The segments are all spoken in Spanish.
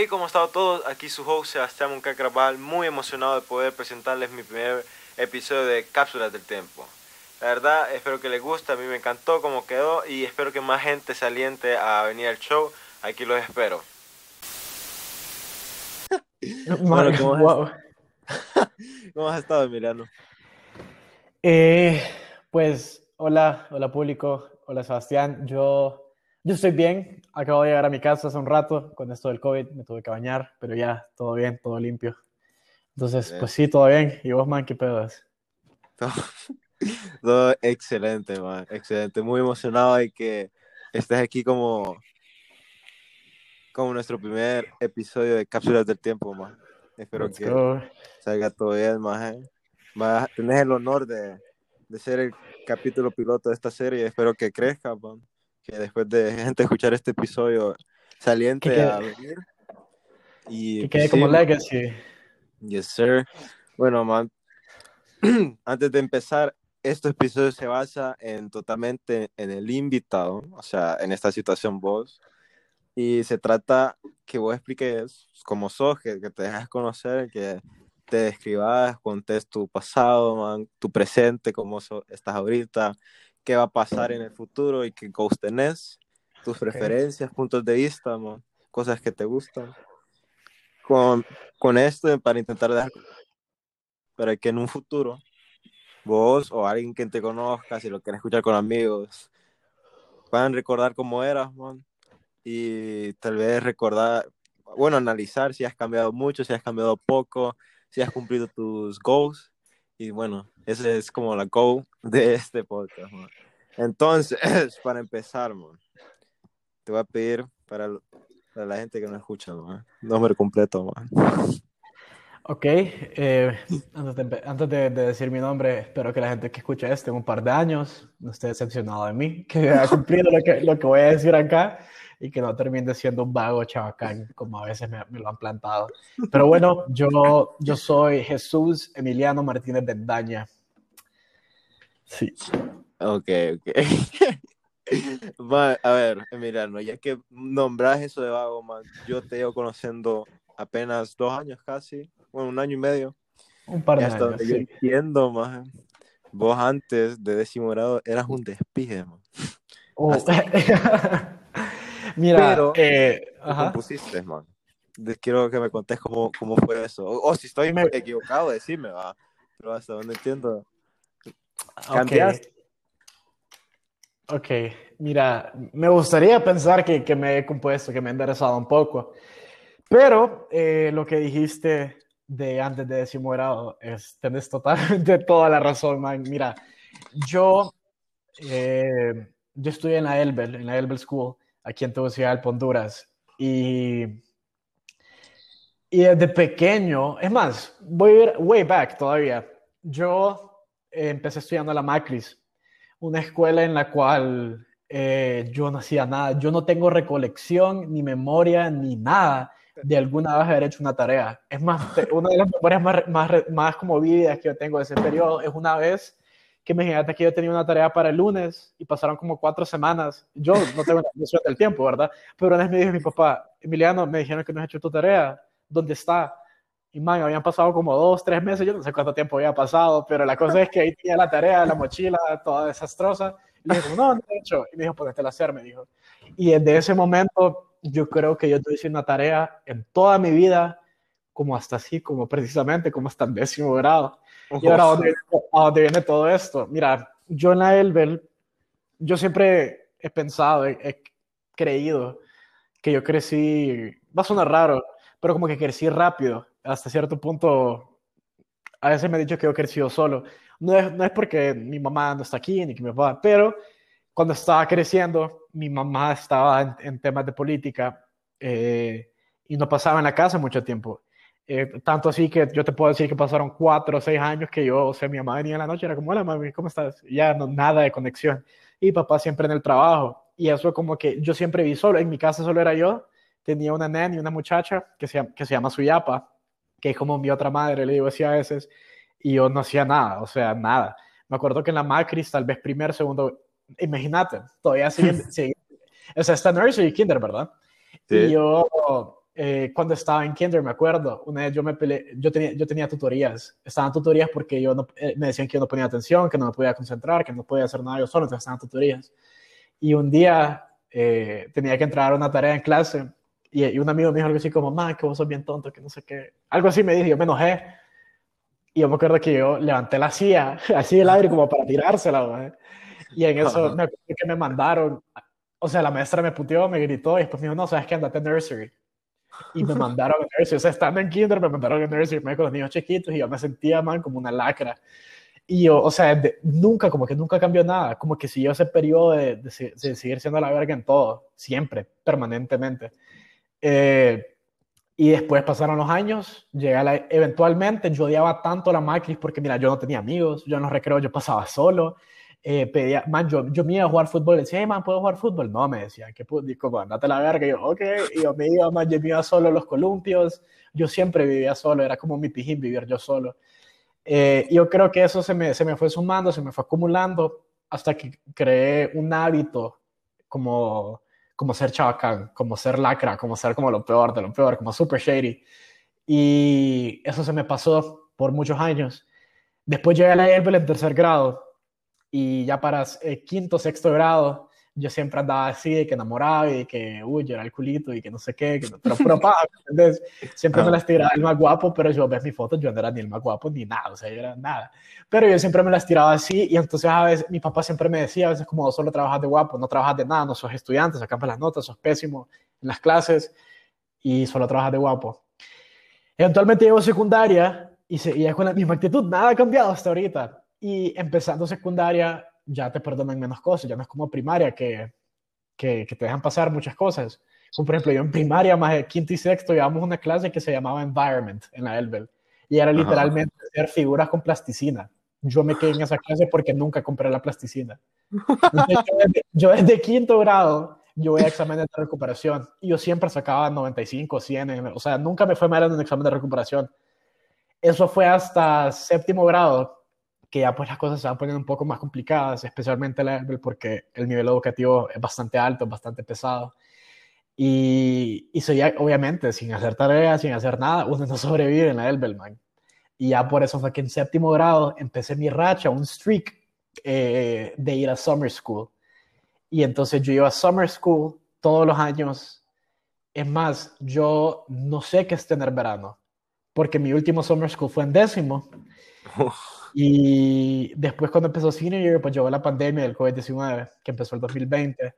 Hey, ¿cómo están todos? Aquí su host Sebastián Muncacrabal, muy emocionado de poder presentarles mi primer episodio de Cápsulas del Tiempo. La verdad, espero que les guste, a mí me encantó cómo quedó y espero que más gente se aliente a venir al show. Aquí los espero. bueno, ¿cómo, has, ¿cómo has estado, Emiliano? Eh, pues, hola, hola público, hola Sebastián. Yo, yo estoy bien, acabo de llegar a mi casa hace un rato con esto del COVID, me tuve que bañar, pero ya, todo bien, todo limpio. Entonces, pues sí, todo bien. ¿Y vos, man, qué pedas? Todo, excelente, man, excelente. Muy emocionado de que estés aquí como, como nuestro primer episodio de Cápsulas del Tiempo, man. Espero que salga todo bien, man. Tenés el honor de, de, ser el capítulo piloto de esta serie. Espero que crezca, man. Que después de gente escuchar este episodio saliente a venir. Y que quede pues como legacy. Yes, sir. Bueno, man, antes de empezar, este episodio se basa en totalmente en el invitado, o sea, en esta situación vos. Y se trata que vos expliques cómo sos, que, te dejas conocer, que te describas, contes tu pasado, man, tu presente, cómo estás ahorita, qué va a pasar en el futuro y qué goals tenés, tus preferencias, puntos de vista, man, cosas que te gustan. Con, con esto para intentar dar para que en un futuro vos o alguien que te conozca, si lo quieres escuchar con amigos, puedan recordar cómo eras, man, y tal vez recordar, bueno, analizar si has cambiado mucho, si has cambiado poco, si has cumplido tus goals, y bueno, ese es como la goal de este podcast, man. Entonces, para empezar, man, te voy a pedir para para la gente que no escucha, ¿no? Nombre completo, man. Ok, eh, antes, de, decir mi nombre, espero que la gente que escucha esto en un par de años no esté decepcionado de mí, que haya cumplido lo que, lo que voy a decir acá y que no termine siendo un vago chabacán, como a veces me, me, lo han plantado. Pero bueno, yo, yo soy Jesús Emiliano Martínez Bendaña. Sí. Ok, ok. a ver, Emiliano, ya que nombras eso de vago, man, yo te llevo conociendo apenas dos años casi, bueno, un año y medio. Un par de años. Yo entiendo, man. Vos antes de décimo grado eras un despige, man. Oh. Mira, Pero, eh, ¿cómo pusiste, man? Quiero que me contés cómo, cómo fue eso. O, si estoy equivocado, decime, va. Pero hasta donde entiendo. ¿Cambiaste? Ok, mira, me gustaría pensar que, que, me he compuesto, que me he enderezado un poco, pero eh, lo que dijiste de antes de décimo grado, es, tenés totalmente toda la razón, man. Mira, yo, eh, yo estudié en la Elbel, en la Elbel School, aquí en Tegucigalpa, Honduras, y, y desde pequeño, es más, voy a ir way back todavía, yo empecé estudiando la Macris, una escuela en la cual eh, yo no hacía nada. Yo no tengo recolección, ni memoria, ni nada de alguna vez haber hecho una tarea. Es más, una de las memorias más, más, más como vividas que yo tengo de ese periodo es una vez que imagínate que yo tenía una tarea para el lunes y pasaron como cuatro semanas. Yo no tengo la noción del tiempo, ¿verdad? Pero una vez me dijo mi papá, Emiliano, me dijeron que no has hecho tu tarea. ¿Dónde está? Y man, habían pasado como dos, tres meses, yo no sé cuánto tiempo había pasado, pero la cosa es que ahí tenía la tarea, la mochila, toda desastrosa. Y le dije, no, no he hecho. Y me dijo, pues la hacer, me dijo. Y desde ese momento, yo creo que yo hice una tarea en toda mi vida, como hasta así, como precisamente, como hasta en décimo grado. Y ahora, ¿a dónde, viene todo esto? Mira, yo en la Elbel, yo siempre he pensado, he, creído que yo crecí, va a sonar raro, pero como que crecí rápido hasta cierto punto, a veces me he dicho que yo he crecido solo. No es, no es porque mi mamá no está aquí ni que mi papá, pero cuando estaba creciendo, mi mamá estaba en, temas de política eh, y no pasaba en la casa mucho tiempo. Eh, tanto así que yo te puedo decir que pasaron cuatro o seis años que yo, o sea, mi mamá venía en la noche, era como, hola mami, ¿cómo estás? Y ya no, nada de conexión. Y papá siempre en el trabajo. Y eso como que yo siempre vi solo, en mi casa solo era yo, tenía una nena y una muchacha que se, que se llama Suyapa, que es como mi otra madre, le digo así a veces, y yo no hacía nada, o sea, nada. Me acuerdo que en la Macris, tal vez primer, segundo, imagínate, todavía siguen, o sea, está nursery y kinder, ¿verdad? Sí. Y yo eh, cuando estaba en kinder, me acuerdo, una vez yo me peleé, yo tenía, yo tenía tutorías, estaban tutorías porque yo no, eh, me decían que yo no ponía atención, que no me podía concentrar, que no podía hacer nada yo solo, entonces estaban tutorías. Y un día eh, tenía que entrar a una tarea en clase y, un amigo me dijo algo así como, man, que vos sos bien tonto, que no sé qué. Algo así me dijo, yo me enojé. Y yo me acuerdo que yo levanté la silla, así el aire como para tirársela, Y en eso me acuerdo que me mandaron, o sea, la maestra me puteó, me gritó y después me dijo, no, sabes que andate a nursery. Y me mandaron a nursery, o sea, estando en kinder me mandaron a nursery, con los niños chiquitos y yo me sentía, man, como una lacra. Y yo, o sea, nunca, como que nunca cambió nada, como que siguió ese periodo de, de, seguir siendo la verga en todo, siempre, permanentemente. Eh, y después pasaron los años, llegué la, eventualmente, yo odiaba tanto la Macris porque, mira, yo no tenía amigos, yo en los recreos yo pasaba solo, eh, pedía, man, yo, yo me iba a jugar fútbol, decía, hey, man, ¿puedo jugar fútbol? No, me decían, que como, andate a la verga, y yo, ok, y yo me iba, man, yo me iba solo a los columpios, yo siempre vivía solo, era como mi pijín vivir yo solo. Eh, yo creo que eso se me, se me fue sumando, se me fue acumulando, hasta que creé un hábito como, como ser chabacán, como ser lacra, como ser como lo peor de lo peor, como super shady. Y eso se me pasó por muchos años. Después llegué a la EBL en tercer grado y ya para eh, quinto, sexto grado, yo siempre andaba así, de que enamoraba y de que, uy, yo era el culito y que no sé qué, que, pero puro paja, ¿entendés? Siempre me las tiraba el más guapo, pero yo ves mi foto, yo no era ni el más guapo ni nada, o sea, yo era nada. Pero yo siempre me las tiraba así y entonces a veces mi papá siempre me decía, a veces como solo trabajas de guapo, no trabajas de nada, no sos estudiante, sacas las notas, sos pésimo en las clases y solo trabajas de guapo. Eventualmente llego a secundaria y, se, y es con la misma actitud, nada ha cambiado hasta ahorita y empezando secundaria ya te perdonan menos cosas, ya no es como primaria que, que, te dejan pasar muchas cosas. Como por ejemplo, yo en primaria, más de quinto y sexto, llevamos una clase que se llamaba Environment en la Elbel y era literalmente hacer figuras con plasticina. Yo me quedé en esa clase porque nunca compré la plasticina. yo, desde, quinto grado, yo voy a exámenes de recuperación y yo siempre sacaba 95, 100, o sea, nunca me fue mal en un examen de recuperación. Eso fue hasta séptimo grado, que ya pues las cosas se van poniendo un poco más complicadas, especialmente la porque el nivel educativo es bastante alto, bastante pesado. Y, y soy obviamente, sin hacer tareas, sin hacer nada, uno no sobrevive en la Elbelman. Y ya por eso fue que en séptimo grado empecé mi racha, un streak eh, de ir a summer school. Y entonces yo iba a summer school todos los años. Es más, yo no sé qué es tener verano, porque mi último summer school fue en décimo. Y después cuando empezó senior year, pues llegó la pandemia del COVID-19, que empezó el 2020.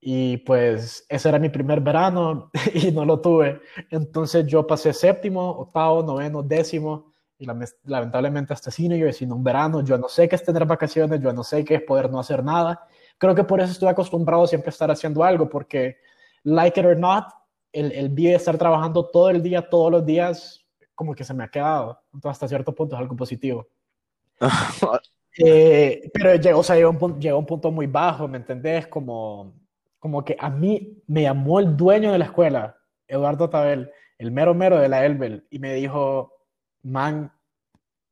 Y pues ese era mi primer verano y no lo tuve. Entonces yo pasé séptimo, octavo, noveno, décimo y lamentablemente hasta senior year sin un verano. Yo no sé qué es tener vacaciones, yo no sé qué es poder no hacer nada. Creo que por eso estoy acostumbrado siempre a estar haciendo algo, porque like it or not, el, el de estar trabajando todo el día, todos los días, como que se me ha quedado. Entonces hasta cierto punto es algo positivo. Eh, pero llegó, o sea, llegó, un punto, llegó, un punto, muy bajo, ¿me entendés? Como, como que a mí me llamó el dueño de la escuela, Eduardo Tabel, el mero mero de la Elbel, y me dijo, man,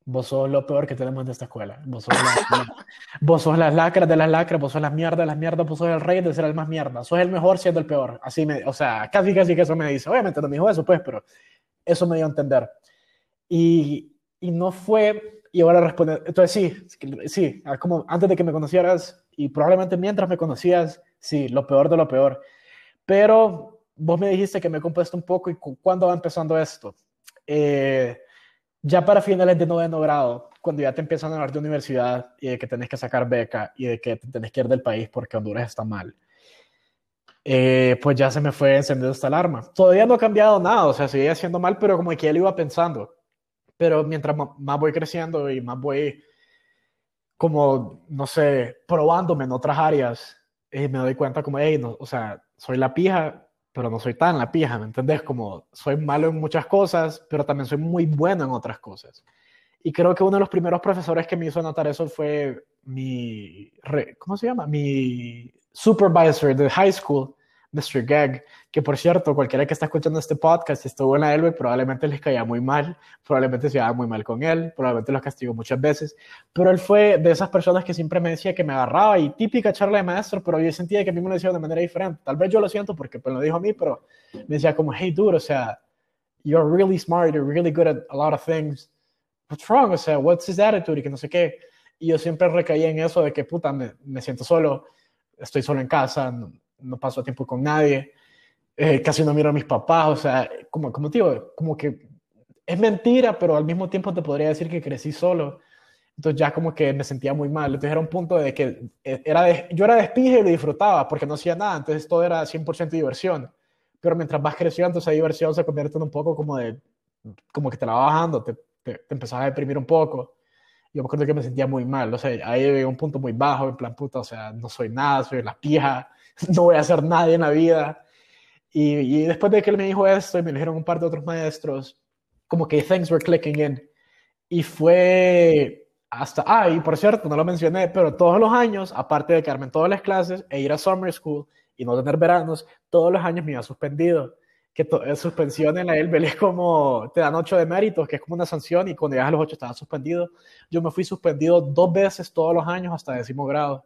vos sos lo peor que tenemos en esta escuela. Vos sos, vos sos las lacras de las lacras, vos sos las mierdas de las mierdas, vos sos el rey de ser el más mierda. Sos el mejor siendo el peor. Así me, o sea, casi casi que eso me dice. Obviamente no me dijo eso, pues, pero eso me dio a entender. Y, y no fue y ahora responder, entonces sí, sí, como antes de que me conocieras y probablemente mientras me conocías, sí, lo peor de lo peor. Pero vos me dijiste que me compuesto un poco y cuándo va empezando esto. Eh, ya para finales de noveno grado, cuando ya te empiezan a hablar de universidad y de que tenés que sacar beca y de que tenés que ir del país porque Honduras está mal, eh, pues ya se me fue encendiendo esta alarma. Todavía no ha cambiado nada, o sea, sigue haciendo mal, pero como que ya lo iba pensando pero mientras más voy creciendo y más voy como, no sé, probándome en otras áreas, eh, me doy cuenta como, hey, no, o sea, soy la pija, pero no soy tan la pija, ¿me entendés? Como soy malo en muchas cosas, pero también soy muy bueno en otras cosas. Y creo que uno de los primeros profesores que me hizo notar eso fue mi, ¿cómo se llama? Mi supervisor de high school. Mr. Gag, que por cierto, cualquiera que está escuchando este podcast estuvo en la Elbe, probablemente les caía muy mal, probablemente se iba muy mal con él, probablemente los castigó muchas veces, pero él fue de esas personas que siempre me decía que me agarraba y típica charla de maestro, pero yo sentía que a mí me lo decía de manera diferente. Tal vez yo lo siento porque pues, lo dijo a mí, pero me decía como, hey, dude, o sea, you're really smart, you're really good at a lot of things. What's wrong? O sea, what's his attitude? Y que no sé qué. Y yo siempre recaía en eso de que, puta, me, me siento solo, estoy solo en casa, no paso tiempo con nadie, eh, casi no miro a mis papás, o sea, como, como digo, como que es mentira, pero al mismo tiempo te podría decir que crecí solo. Entonces ya como que me sentía muy mal. Entonces era un punto de que eh, era yo era despije y lo disfrutaba porque no hacía nada. Entonces todo era 100% diversión. Pero mientras vas creciendo, esa diversión se convierte en un poco como de, como que te la va bajando, te, te, empezás a deprimir un poco. Yo me acuerdo que me sentía muy mal. O sea, ahí había un punto muy bajo, en plan puta, o sea, no soy nada, soy la pija no voy a ser nadie en la vida. Y, después de que él me dijo esto y me dijeron un par de otros maestros, como que things were clicking in. Y fue hasta, ah, y por cierto, no lo mencioné, pero todos los años, aparte de quedarme en todas las clases e ir a summer school y no tener veranos, todos los años me iba suspendido. Que eh, suspensión en la ELBEL es como, te dan ocho de méritos, que es como una sanción, y cuando llegas a los ocho estaba suspendido. Yo me fui suspendido dos veces todos los años hasta décimo grado.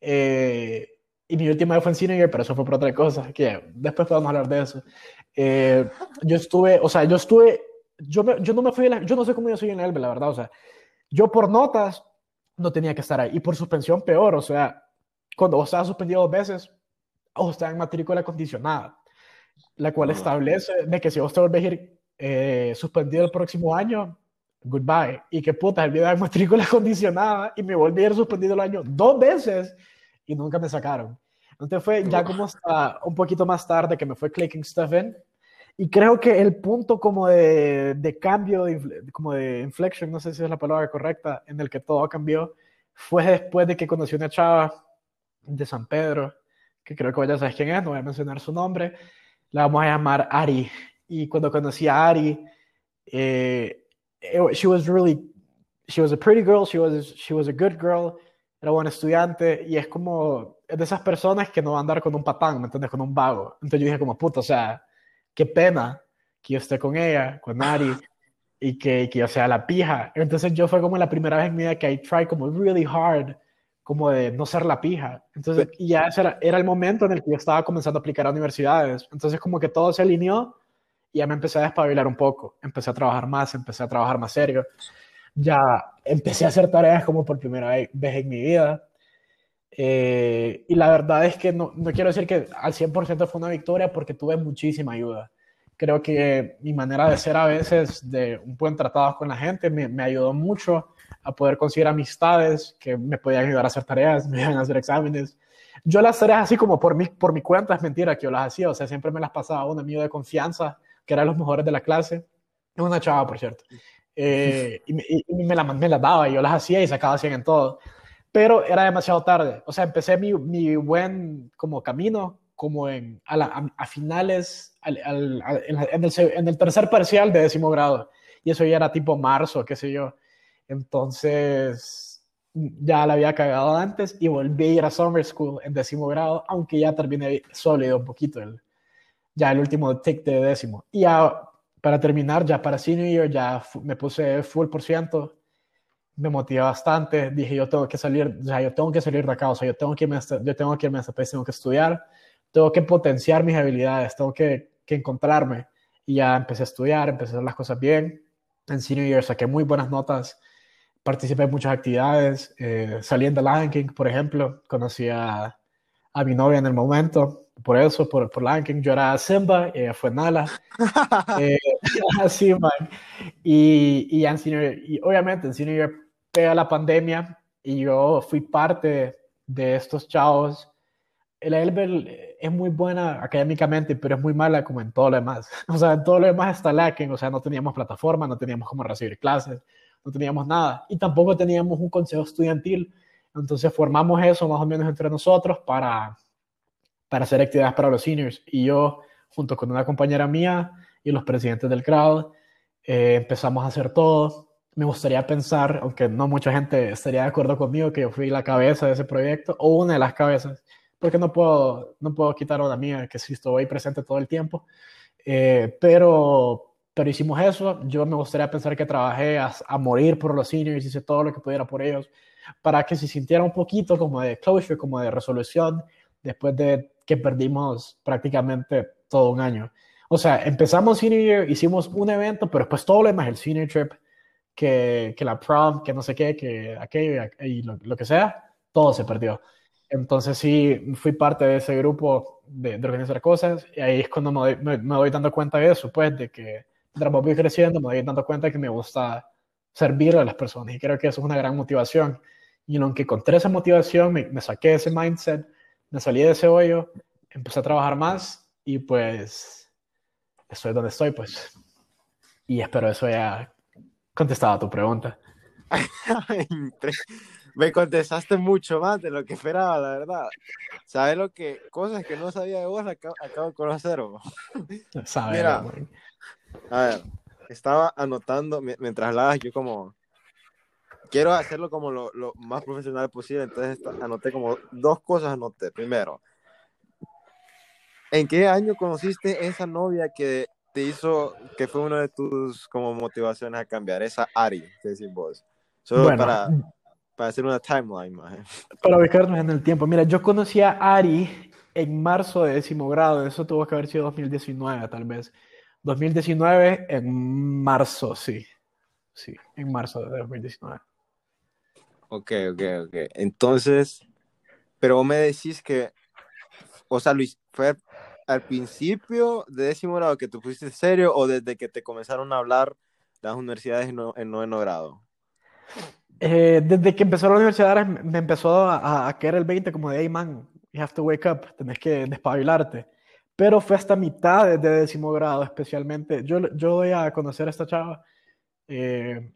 Eh, y mi última vez fue en cine, pero eso fue por otra cosa, que después podemos hablar de eso. Eh, yo estuve, o sea, yo estuve, yo, yo no me fui, la, yo no sé cómo yo soy en el la verdad, o sea, yo por notas no tenía que estar ahí, y por suspensión peor, o sea, cuando vos estás suspendido dos veces, o está en matrícula condicionada, la cual establece de que si vos te volvés a ir eh, suspendido el próximo año, goodbye, y que puta, el video de matrícula condicionada, y me volví a ir suspendido el año dos veces, y nunca me sacaron. Entonces fue ya como hasta un poquito más tarde que me fue clicking stuff in. Y creo que el punto como de, de cambio, como de inflection, no sé si es la palabra correcta, en el que todo cambió, fue después de que conocí una chava de San Pedro, que creo que ya sabes quién es, no voy a mencionar su nombre, la vamos a llamar Ari. Y cuando conocí a Ari, eh, she was really, she was a pretty girl, she was, she was a good girl, era buen estudiante y es como es de esas personas que no van a andar con un patán, ¿me entiendes? Con un vago. Entonces yo dije como, puta, o sea, qué pena que yo esté con ella, con Ari, y que, que yo sea la pija. Entonces yo fue como la primera vez en mi vida que I tried como really hard, como de no ser la pija. Entonces, y ya era, era el momento en el que yo estaba comenzando a aplicar a universidades. Entonces como que todo se alineó y ya me empecé a despabilar un poco. Empecé a trabajar más, empecé a trabajar más serio ya empecé a hacer tareas como por primera vez en mi vida. Eh, y la verdad es que no, no, quiero decir que al 100% fue una victoria porque tuve muchísima ayuda. Creo que mi manera de ser a veces de un buen tratado con la gente me, me ayudó mucho a poder conseguir amistades que me podían ayudar a hacer tareas, me iban a hacer exámenes. Yo las tareas así como por mi, por mi cuenta es mentira que yo las hacía, o sea, siempre me las pasaba a un amigo de confianza que era los mejores de la clase, una chava, por cierto. Eh, y, me, la, me las daba y yo las hacía y sacaba 100 en todo. Pero era demasiado tarde. O sea, empecé mi, mi buen como camino como en, a, a, finales, al, en, el, en, el, tercer parcial de décimo grado. Y eso ya era tipo marzo, qué sé yo. Entonces, ya la había cagado antes y volví a ir a summer school en décimo grado, aunque ya terminé sólido un poquito el, ya el último tick de décimo. Y ya para terminar, ya para senior year, ya me puse full por ciento, me motivé bastante, dije yo tengo que salir, o yo tengo que salir de acá, o sea, yo tengo que irme a, yo tengo que irme a este país, tengo que estudiar, tengo que potenciar mis habilidades, tengo que, que encontrarme. Y ya empecé a estudiar, empecé a hacer las cosas bien. En senior year saqué muy buenas notas, participé en muchas actividades, eh, salí en por ejemplo, conocí a, a mi novia en el momento, por eso, por, por King, yo era Simba, ella fue Nala. eh, así, man. Y, y, en senior, y obviamente en senior pega la pandemia y yo fui parte de estos chavos. El Elbel es muy buena académicamente, pero es muy mala como en todo lo demás. O sea, en todo lo demás está lacking, o sea, no teníamos plataforma, no teníamos cómo recibir clases, no teníamos nada. Y tampoco teníamos un consejo estudiantil. Entonces formamos eso más o menos entre nosotros para para hacer actividades para los seniors. Y yo, junto con una compañera mía y los presidentes del crowd, eh, empezamos a hacer todo. Me gustaría pensar, aunque no mucha gente estaría de acuerdo conmigo, que yo fui la cabeza de ese proyecto, o una de las cabezas. porque no puedo, no puedo quitar una mía que sí estoy presente todo el tiempo. Eh, pero, pero hicimos eso. Yo me gustaría pensar que trabajé a, a, morir por los seniors, hice todo lo que pudiera por ellos, para que se sintiera un poquito como de closure, como de resolución, después de que perdimos prácticamente todo un año. O sea, empezamos senior year, hicimos un evento, pero después todo lo demás, el senior trip, que, que la prom, que no sé qué, que aquello y lo, que sea, todo se perdió. Entonces sí, fui parte de ese grupo de, de organizar cosas y ahí es cuando me doy, me, me dando cuenta de eso, pues, de que mientras voy creciendo me doy dando cuenta que me gusta servir a las personas y creo que eso es una gran motivación. Y aunque encontré esa motivación, me, me saqué de ese mindset, me salí de ese hoyo, empecé a trabajar más y pues estoy donde estoy, pues. Y espero eso haya contestado a tu pregunta. Me contestaste mucho más de lo que esperaba, la verdad. ¿Sabes lo que? Cosas que no sabía de vos, acabo, acabo de conocer. Sabe, Mira, a ver, estaba anotando mientras hablabas, yo como quiero hacerlo como lo, lo más profesional posible, entonces anoté como dos cosas, anoté. Primero, ¿en qué año conociste esa novia que te hizo, que fue una de tus como motivaciones a cambiar, esa Ari, que decís vos? Solo Bueno. para, para hacer una timeline, maje. Para ubicarnos en el tiempo. Mira, yo conocí a Ari en marzo de décimo grado. Eso tuvo que haber sido 2019, tal vez. 2019 en marzo, sí. Sí, en marzo de 2019. Ok, ok, ok. Entonces, pero vos me decís que, o sea, Luis, ¿fue al principio de décimo grado que te pusiste serio o desde que te comenzaron a hablar las universidades en, en noveno grado? Eh, desde que empezó la universidad me me empezó a, a, caer el 20 como de, hey man, you have to wake up, tenés que despabilarte. Pero fue hasta mitad de, décimo grado especialmente. Yo, yo doy a conocer a esta chava eh,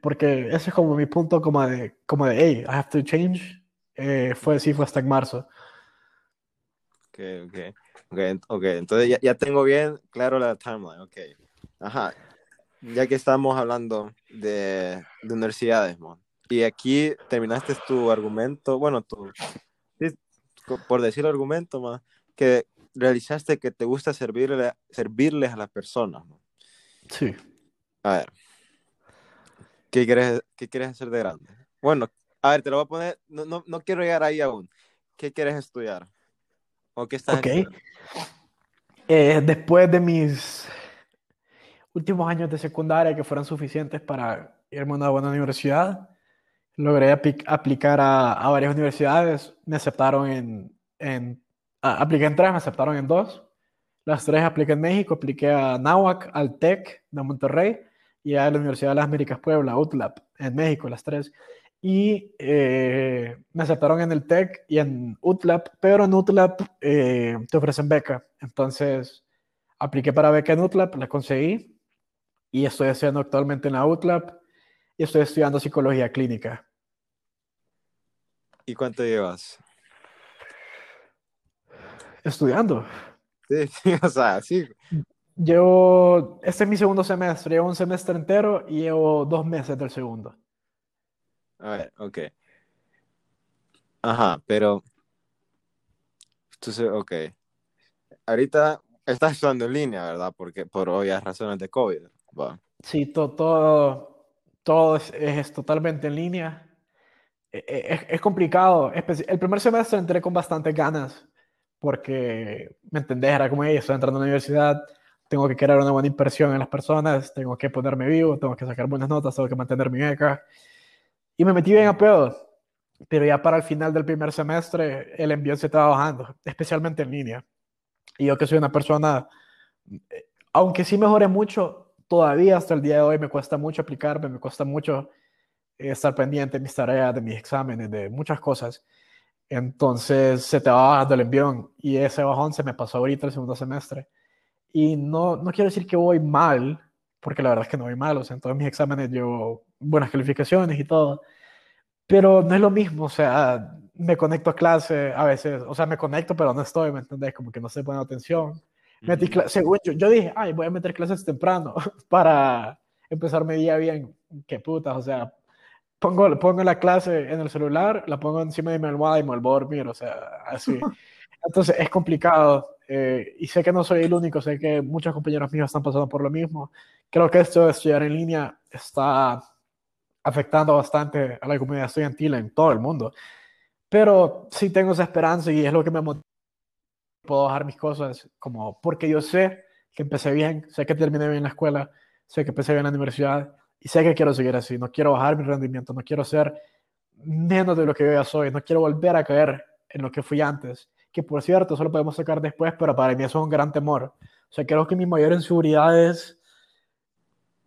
porque ese es como mi punto como de, como de hey, I have to change. Eh, fue sí, fue hasta en marzo. Ok, ok. Ok, ent- ok, entonces ya, ya tengo bien claro la timeline, ok. Ajá, ya que estamos hablando de, de universidades, man. Y aquí terminaste tu argumento, bueno, tu, por decir argumento, man, que realizaste que te gusta servirle, servirles a las personas. Sí. A ver, ¿qué quieres, qué quieres hacer de grande? Bueno, a ver, te lo voy a poner, no, no, no quiero llegar ahí aún. ¿Qué quieres estudiar? ¿O qué estás Ok. estudiando? Eh, después de mis últimos años de secundaria que fueron suficientes para irme a una buena universidad, logré apli- aplicar a, a varias universidades. Me aceptaron en, en apliqué en tres, me aceptaron en dos. Las tres apliqué en México, apliqué a NAWAC, al TEC de Monterrey y a la Universidad de las Américas Puebla, UTLAP, en México, las tres. Y eh, me aceptaron en el TEC y en UTLAP, pero en UTLAP eh, te ofrecen beca. Entonces, apliqué para beca en UTLAP, la conseguí y estoy haciendo actualmente en la UTLAP y estoy estudiando psicología clínica. ¿Y cuánto llevas? Estudiando. Sí, sí, o sea, sí. Llevo, este es mi segundo semestre, llevo un semestre entero y llevo dos meses del segundo. A ver, ok. Ajá, pero. Entonces, ok. Ahorita estás estudiando en línea, ¿verdad? Porque por obvias razones de COVID. Va. Sí, to- todo, todo es, es totalmente en línea. E- e- Es, es complicado. El primer semestre entré con bastantes ganas porque, ¿me entendés? Era como, "Ey, estoy entrando a la universidad, tengo que crear una buena impresión en las personas, tengo que ponerme vivo, tengo que sacar buenas notas, tengo que mantener mi beca. Y me metí bien a pedo. Pero ya para el final del primer semestre, el envío se estaba bajando, especialmente en línea. Y yo que soy una persona, eh, aunque sí mejoré mucho, todavía hasta el día de hoy me cuesta mucho aplicarme, me cuesta mucho estar pendiente de mis tareas, de mis exámenes, de muchas cosas. Entonces se te va bajando el envión y ese bajón se me pasó ahorita el segundo semestre. Y no, no quiero decir que voy mal, porque la verdad es que no voy mal, o sea, en todos mis exámenes llevo buenas calificaciones y todo, pero no es lo mismo, o sea, me conecto a clase a veces, o sea, me conecto, pero no estoy, ¿me entendés? Como que no estoy poniendo atención. Metí según yo, yo dije, ay, voy a meter clases temprano para empezar mi día bien. Qué putas, o sea, pongo, pongo la clase en el celular, la pongo encima de mi almohada y me vuelvo a dormir, o sea, así. Entonces es complicado eh, y sé que no soy el único, sé que muchos compañeros míos están pasando por lo mismo. Creo que esto de estudiar en línea está afectando bastante a la comunidad estudiantil en todo el mundo. Pero sí tengo esa esperanza y es lo que me motiva. Puedo bajar mis cosas como porque yo sé que empecé bien, sé que terminé bien la escuela, sé que empecé bien la universidad y sé que quiero seguir así. No quiero bajar mi rendimiento, no quiero ser menos de lo que yo ya soy, no quiero volver a caer en lo que fui antes. Que por cierto, eso lo podemos sacar después, pero para mí eso es un gran temor. O sea, creo que mi mayor inseguridad es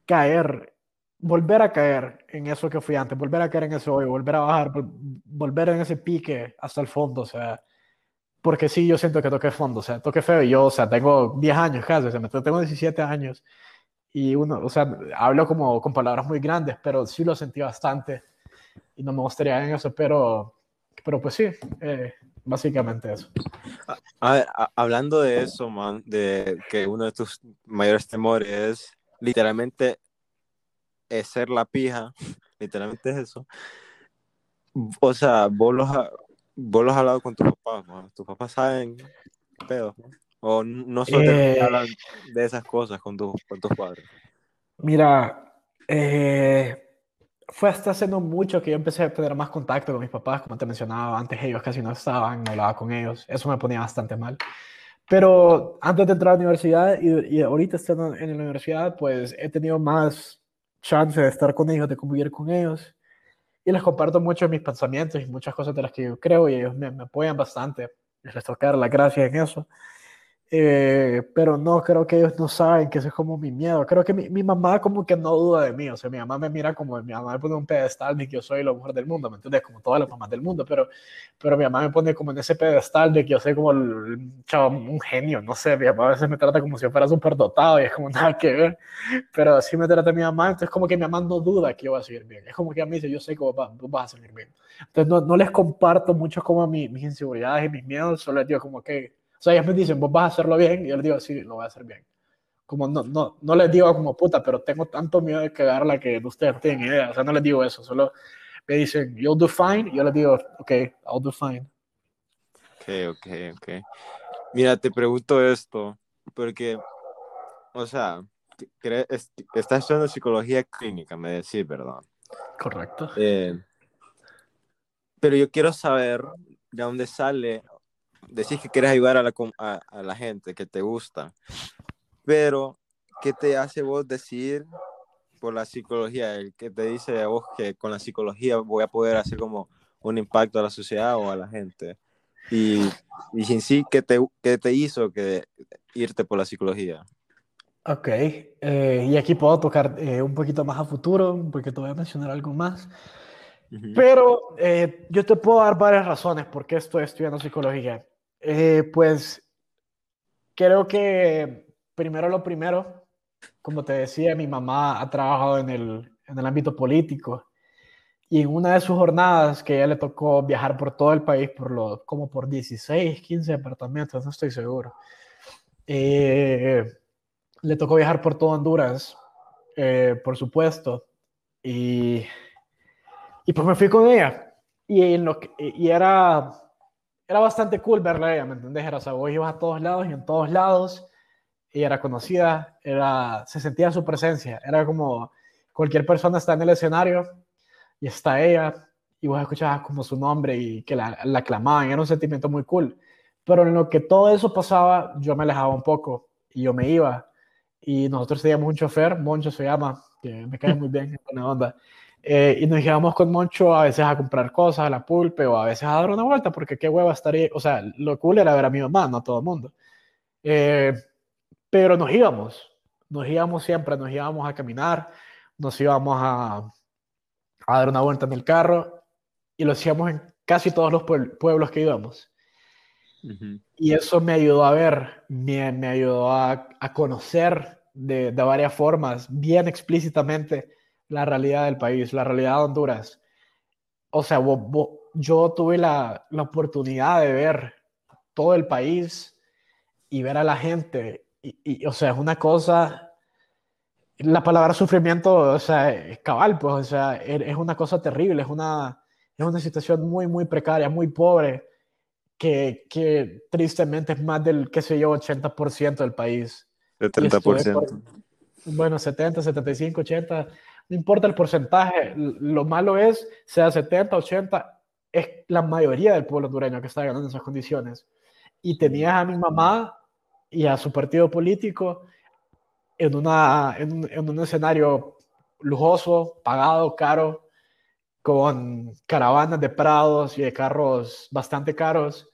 caer volver a caer en eso que fui antes, volver a caer en ese hoyo, volver a bajar, volver en ese pique hasta el fondo, o sea, porque sí, yo siento que toqué fondo, o sea, toqué feo y yo, o sea, tengo 10 años casi, o sea, tengo 17 años y uno, o sea, hablo como con palabras muy grandes, pero sí lo sentí bastante y no me gustaría en eso, pero, pero pues sí, eh, básicamente eso. hablando de eso, man, de que uno de tus mayores temores es literalmente es ser la pija, literalmente es eso. O sea, vos los, vos los has hablado con tus papás, tus papás saben pedo, o no solo eh, hablan de esas cosas con, tu, con tus padres. Mira, eh, fue hasta hace mucho que yo empecé a tener más contacto con mis papás, como te mencionaba, antes ellos casi no estaban, no hablaba con ellos, eso me ponía bastante mal. Pero antes de entrar a la universidad y, y ahorita estando en la universidad, pues he tenido más chance de estar con ellos, de convivir con ellos. Y les comparto mucho mis pensamientos y muchas cosas de las que yo creo y ellos me, me apoyan bastante. Les dar las gracias en eso. Eh, pero no, creo que ellos no saben que eso es como mi miedo. Creo que mi, mi, mamá como que no duda de mí. O sea, mi mamá me mira como, mi mamá me pone un pedestal de que yo soy lo mejor del mundo, ¿me entiendes? Como todas las mamás del mundo, pero, pero mi mamá me pone como en ese pedestal de que yo soy como el, chavo, un genio, no sé, mi mamá a veces me trata como si yo fuera súper dotado y es como nada que ver, pero así me trata mi mamá, entonces como que mi mamá no duda que yo voy a seguir bien. Es como que a mí dice, yo sé que vos, vas a seguir bien. Entonces no, no les comparto mucho como mi, mis inseguridades y mis miedos, solo les digo como que o sea, ellos me dicen, vos vas a hacerlo bien, y yo les digo, sí, lo voy a hacer bien. Como no, no, no les digo como puta, pero tengo tanto miedo de cagarla que ustedes tienen idea. O sea, no les digo eso, solo me dicen, you'll do fine, y yo les digo, ok, I'll do fine. Ok, ok, ok. Mira, te pregunto esto, porque, o sea, estás estudiando psicología clínica, me decís, ¿verdad? Correcto. Eh, pero yo quiero saber de dónde sale, decís que quieres ayudar a la, a, la gente, que te gusta, pero ¿qué te hace vos decir por la psicología? El que te dice a vos que con la psicología voy a poder hacer como un impacto a la sociedad o a la gente. Y, y en sí, ¿qué te, qué te hizo que irte por la psicología? Ok, eh, y aquí puedo tocar eh, un poquito más a futuro, porque te voy a mencionar algo más. Pero eh, yo te puedo dar varias razones por qué estoy estudiando psicología. Eh, pues creo que primero lo primero, como te decía, mi mamá ha trabajado en el, en el ámbito político y en una de sus jornadas que ella le tocó viajar por todo el país, por lo, como por 16, 15 departamentos, no estoy seguro. Eh, le tocó viajar por todo Honduras, eh, por supuesto, y, y pues me fui con ella. Y, en lo y era era bastante cool verla ella, ¿me entendés? Era, o sea, vos ibas a todos lados y en todos lados ella era conocida, era, se sentía su presencia, era como cualquier persona está en el escenario y está ella y vos escuchabas como su nombre y que la, la aclamaban, era un sentimiento muy cool. Pero en lo que todo eso pasaba, yo me alejaba un poco y yo me iba. Y nosotros teníamos un chofer, Moncho se llama, que me cae muy bien, buena onda. Eh, y nos íbamos con Moncho a veces a comprar cosas a la pulpe o a veces a dar una vuelta, porque qué hueva estaría, o sea, lo cool era ver a mi mamá, no a todo el mundo. Eh, pero nos íbamos, nos íbamos siempre, nos íbamos a caminar, nos íbamos a, a dar una vuelta en el carro y lo hacíamos en casi todos los pueblos que íbamos. Y eso me ayudó a ver, me, me ayudó a, a conocer de, de varias formas, bien explícitamente, la realidad del país, la realidad de Honduras. O sea, yo tuve la, la, oportunidad de ver todo el país y ver a la gente. Y, o sea, es una cosa la palabra sufrimiento, o sea, es cabal, pues, o sea, es una cosa terrible, es una, es una situación muy, muy precaria, muy pobre, que, que tristemente es más del, qué sé yo, 80% del país. 70%. bueno, 70, 75, 80, no importa el porcentaje, lo malo es, sea 70, 80, es la mayoría del pueblo hondureño que está ganando esas condiciones. Y tenías a mi mamá y a su partido político en, una, en un escenario lujoso, pagado, caro, con caravanas de prados y de carros bastante caros,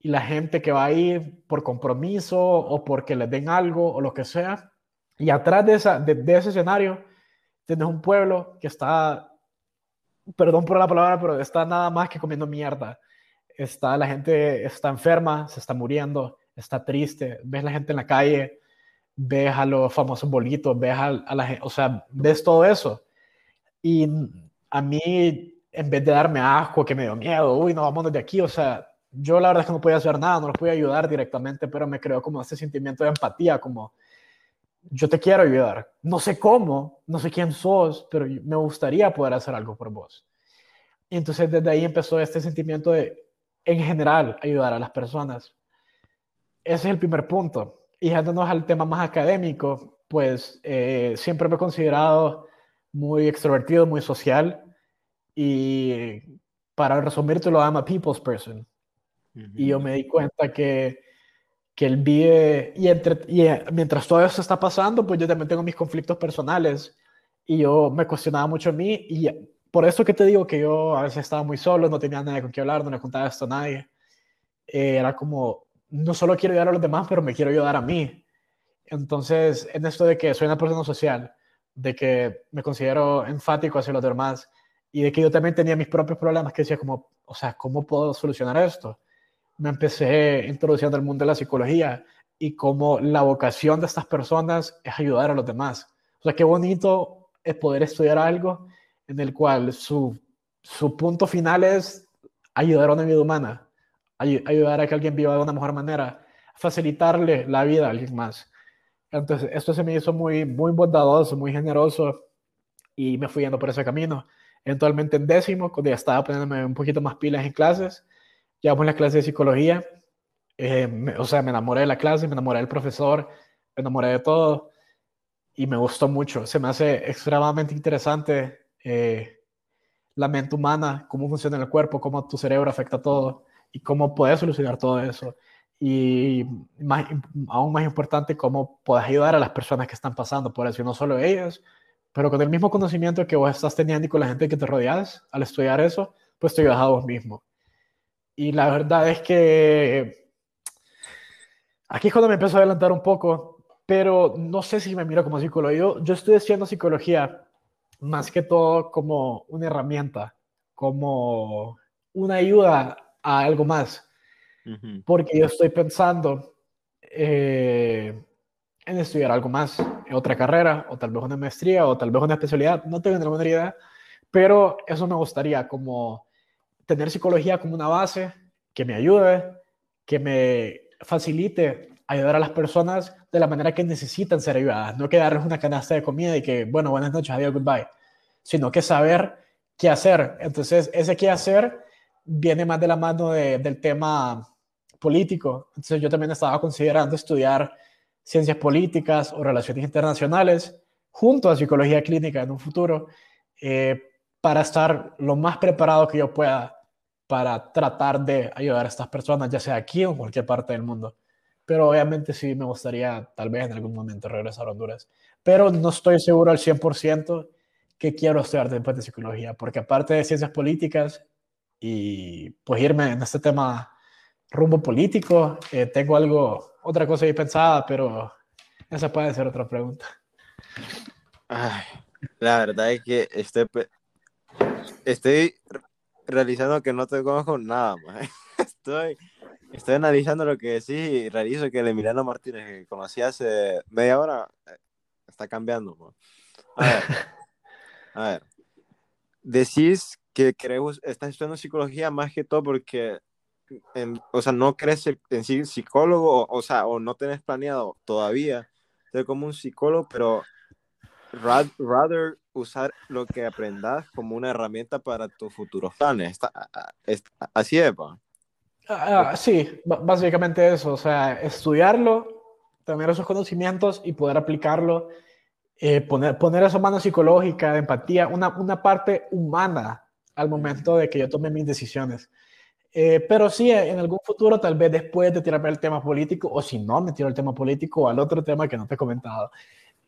y la gente que va ahí por compromiso o porque les den algo o lo que sea. Y atrás de, esa, de, ese escenario tienes un pueblo que está, perdón por la palabra, pero está nada más que comiendo mierda. Está, la gente está enferma, se está muriendo, está triste, ves la gente en la calle, ves a los famosos bolitos, ves a, a la gente, o sea, ves todo eso. Y a mí, en vez de darme asco, que me dio miedo, uy, no, vámonos de aquí, o sea, yo la verdad es que no podía hacer nada, no los podía ayudar directamente, pero me creó como ese sentimiento de empatía, como yo te quiero ayudar. No sé cómo, no sé quién sos, pero me gustaría poder hacer algo por vos. Y entonces desde ahí empezó este sentimiento de, en general, ayudar a las personas. Ese es el primer punto. Y yéndonos al tema más académico, pues eh, siempre me he considerado muy extrovertido, muy social. Y para resumírtelo, I'm a people's person. Y yo me di cuenta que, que él vive, y, entre, y eh, mientras todo eso está pasando, pues yo también tengo mis conflictos personales. Y yo me cuestionaba mucho a mí. Y por eso que te digo que yo a veces estaba muy solo, no tenía nadie con quien hablar, no le contaba esto a nadie. Eh, era como, no solo quiero ayudar a los demás, pero me quiero ayudar a mí. Entonces, en esto de que soy una persona social, de que me considero enfático hacia los demás y de que yo también tenía mis propios problemas, que decía como, o sea, ¿cómo puedo solucionar esto? Me empecé introduciendo al mundo de la psicología y cómo la vocación de estas personas es ayudar a los demás. O sea, qué bonito es poder estudiar algo en el cual su, su punto final es ayudar a una vida humana, ayudar a que alguien viva de una mejor manera, facilitarle la vida a alguien más. Entonces, esto se me hizo muy, muy bondadoso, muy generoso y me fui yendo por ese camino. Eventualmente en décimo, cuando ya estaba poniéndome un poquito más pilas en clases, llevamos la clase de psicología, eh, o sea, me enamoré de la clase, me enamoré del profesor, me enamoré de todo y me gustó mucho. Se me hace extremadamente interesante eh, la mente humana, cómo funciona el cuerpo, cómo tu cerebro afecta todo y cómo puedes solucionar todo eso. Y más, aún más importante, cómo puedes ayudar a las personas que están pasando por eso, no solo ellas, pero con el mismo conocimiento que vos estás teniendo y con la gente que te rodeas al estudiar eso, pues te ayudas a vos mismo. Y la verdad es que aquí es cuando me empiezo a adelantar un poco, pero no sé si me miro como psicólogo. Yo, estoy haciendo psicología más que todo como una herramienta, como una ayuda a algo más, porque yo estoy pensando eh, en estudiar algo más, en otra carrera, o tal vez una maestría, o tal vez una especialidad, no tengo ninguna idea, pero eso me gustaría como tener psicología como una base que me ayude, que me facilite ayudar a las personas de la manera que necesitan ser ayudadas, no que darles una canasta de comida y que, bueno, buenas noches, adiós, goodbye, sino que saber qué hacer. Entonces, ese qué hacer viene más de la mano del tema político. Entonces, yo también estaba considerando estudiar ciencias políticas o relaciones internacionales junto a psicología clínica en un futuro. Eh, para estar lo más preparado que yo pueda para tratar de ayudar a estas personas, ya sea aquí o en cualquier parte del mundo. Pero obviamente sí me gustaría tal vez en algún momento regresar a Honduras. Pero no estoy seguro al 100% que quiero estudiar después de psicología, porque aparte de ciencias políticas y pues irme en este tema rumbo político, eh, tengo algo, otra cosa ahí pensada, pero esa puede ser otra pregunta. la verdad es que este, Estoy realizando que no te conozco nada, más. Estoy, estoy analizando lo que decís y realizo que el Emiliano Martínez que conocí hace media hora eh, está cambiando. A ver, a ver. Decís que crees, estás estudiando psicología más que todo porque, o sea, no crees en sí psicólogo, o, o sea, o no tenés planeado todavía ser como un psicólogo, pero rather usar lo que aprendas como una herramienta para tus futuros planes. así es, ¿va? Ah, ah, sí, básicamente eso, o sea, estudiarlo, tener esos conocimientos y poder aplicarlo, eh, poner, poner esa mano psicológica, de empatía, una, una parte humana al momento de que yo tome mis decisiones. Eh, pero sí, en algún futuro, tal vez después de tirarme el tema político, o si no me tiro el tema político, al otro tema que no te he comentado,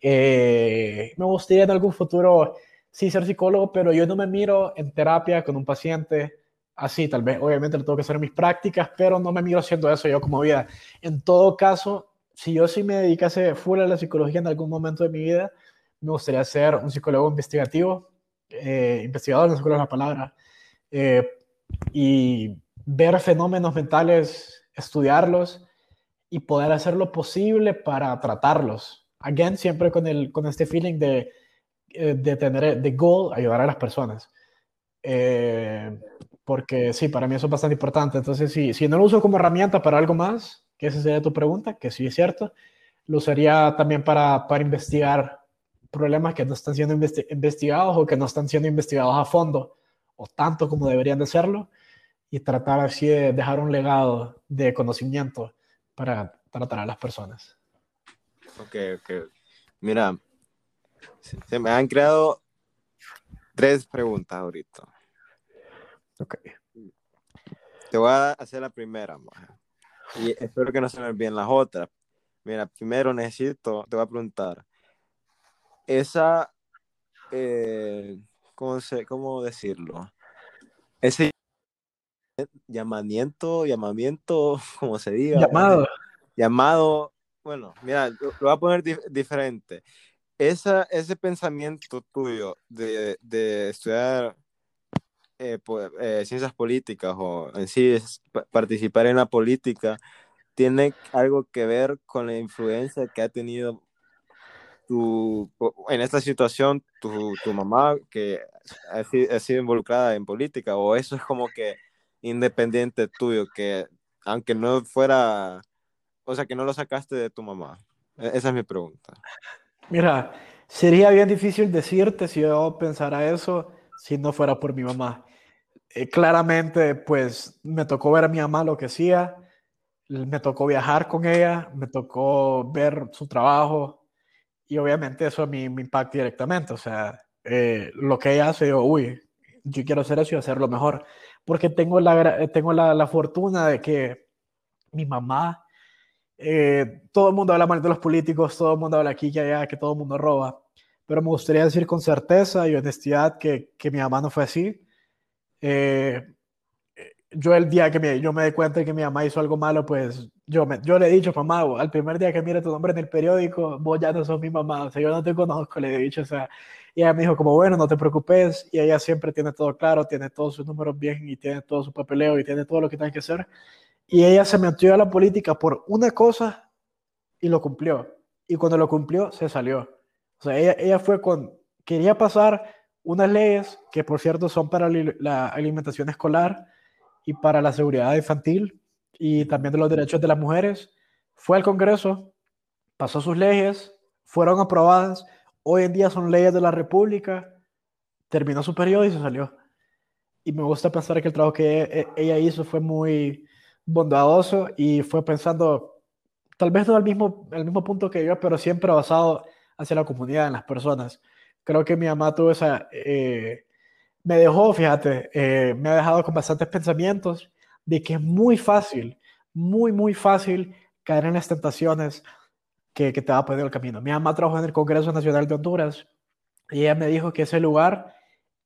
eh, me gustaría en algún futuro sí ser psicólogo, pero yo no me miro en terapia con un paciente así, tal vez, obviamente lo tengo que hacer en mis prácticas, pero no me miro haciendo eso yo como vida. En todo caso, si yo sí me dedicase full a la psicología en algún momento de mi vida, me gustaría ser un psicólogo investigativo, eh, investigador, no sé cuál es la palabra, eh, y ver fenómenos mentales, estudiarlos y poder hacer lo posible para tratarlos. Again, siempre con, el, con este feeling de, eh, de tener de goal, ayudar a las personas. Eh, porque sí, para mí eso es bastante importante. Entonces, sí, si no lo uso como herramienta para algo más, que esa sería tu pregunta, que sí es cierto, lo usaría también para, para investigar problemas que no están siendo investigados o que no están siendo investigados a fondo o tanto como deberían de serlo y tratar así de dejar un legado de conocimiento para tratar a las personas. Ok, ok. Mira, se me han creado tres preguntas ahorita. Ok. Te voy a hacer la primera, y espero que no se me olviden las otras. Mira, primero necesito, te voy a preguntar, esa, eh, ¿cómo, se, ¿cómo decirlo? Ese llamamiento, llamamiento, como se diga. Llamado. Llamado, bueno, mira, lo, voy a poner diferente. Esa, ese pensamiento tuyo de, de estudiar eh, eh, ciencias políticas o en sí es participar en la política tiene algo que ver con la influencia que ha tenido tu, en esta situación tu, tu mamá que ha, ha, sido involucrada en política o eso es como que independiente tuyo que aunque no fuera o sea que no lo sacaste de tu mamá. E-, esa es mi pregunta. Mira sería bien difícil decirte si yo pensara eso si no fuera por mi mamá. Eh, claramente, pues me tocó ver a mi mamá lo que hacía, me tocó viajar con ella, me tocó ver su trabajo y obviamente eso a mí me impacta directamente. O sea, eh, lo que ella hace, yo, uy, yo quiero hacer eso y hacerlo mejor, porque tengo la, tengo la, la fortuna de que mi mamá, todo el mundo habla mal de los políticos, todo el mundo habla aquí y allá, que todo el mundo roba, pero me gustaría decir con certeza y honestidad que, que mi mamá no fue así. Eh, yo el día que me, yo me di cuenta de que mi mamá hizo algo malo, pues yo, me, yo le he dicho, mamá, al primer día que mire tu nombre en el periódico, vos ya no sos mi mamá, o sea, yo no te conozco, le he dicho, o sea, y ella me dijo como, bueno, no te preocupes, y ella siempre tiene todo claro, tiene todos sus números bien, y tiene todo su papeleo, y tiene todo lo que tiene que hacer, y ella se metió a la política por una cosa, y lo cumplió, y cuando lo cumplió, se salió, o sea, ella, fue con, quería pasar unas leyes que, por cierto, son para la alimentación escolar y para la seguridad infantil y también de los derechos de las mujeres. Fue al Congreso, pasó sus leyes, fueron aprobadas, hoy en día son leyes de la República, terminó su periodo y se salió. Y me gusta pensar que el trabajo que e, ella hizo fue muy bondadoso y fue pensando, tal vez no al mismo, al mismo punto que yo, pero siempre basado hacia la comunidad, en las personas creo que mi mamá tuvo esa, eh, me dejó, fíjate, eh, me ha dejado con bastantes pensamientos de que es muy fácil, muy, muy fácil caer en las tentaciones que, que te va a poner el camino. Mi mamá trabajó en el Congreso Nacional de Honduras y ella me dijo que ese lugar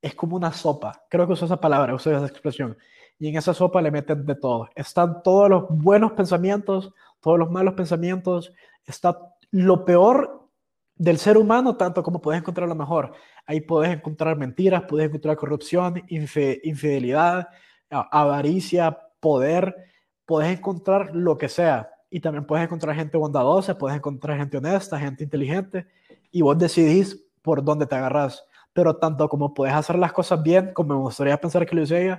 es como una sopa. Creo que usó esa palabra, usó esa expresión. Y en esa sopa le meten de todo. Están todos los buenos pensamientos, todos los malos pensamientos, está lo peor del ser humano, tanto como puedes encontrar lo mejor. Ahí puedes encontrar mentiras, puedes encontrar corrupción, infidelidad, avaricia, poder, puedes encontrar lo que sea. Y también puedes encontrar gente bondadosa, puedes encontrar gente honesta, gente inteligente, y vos decidís por dónde te agarras. Pero tanto como puedes hacer las cosas bien, como me gustaría pensar que lo hice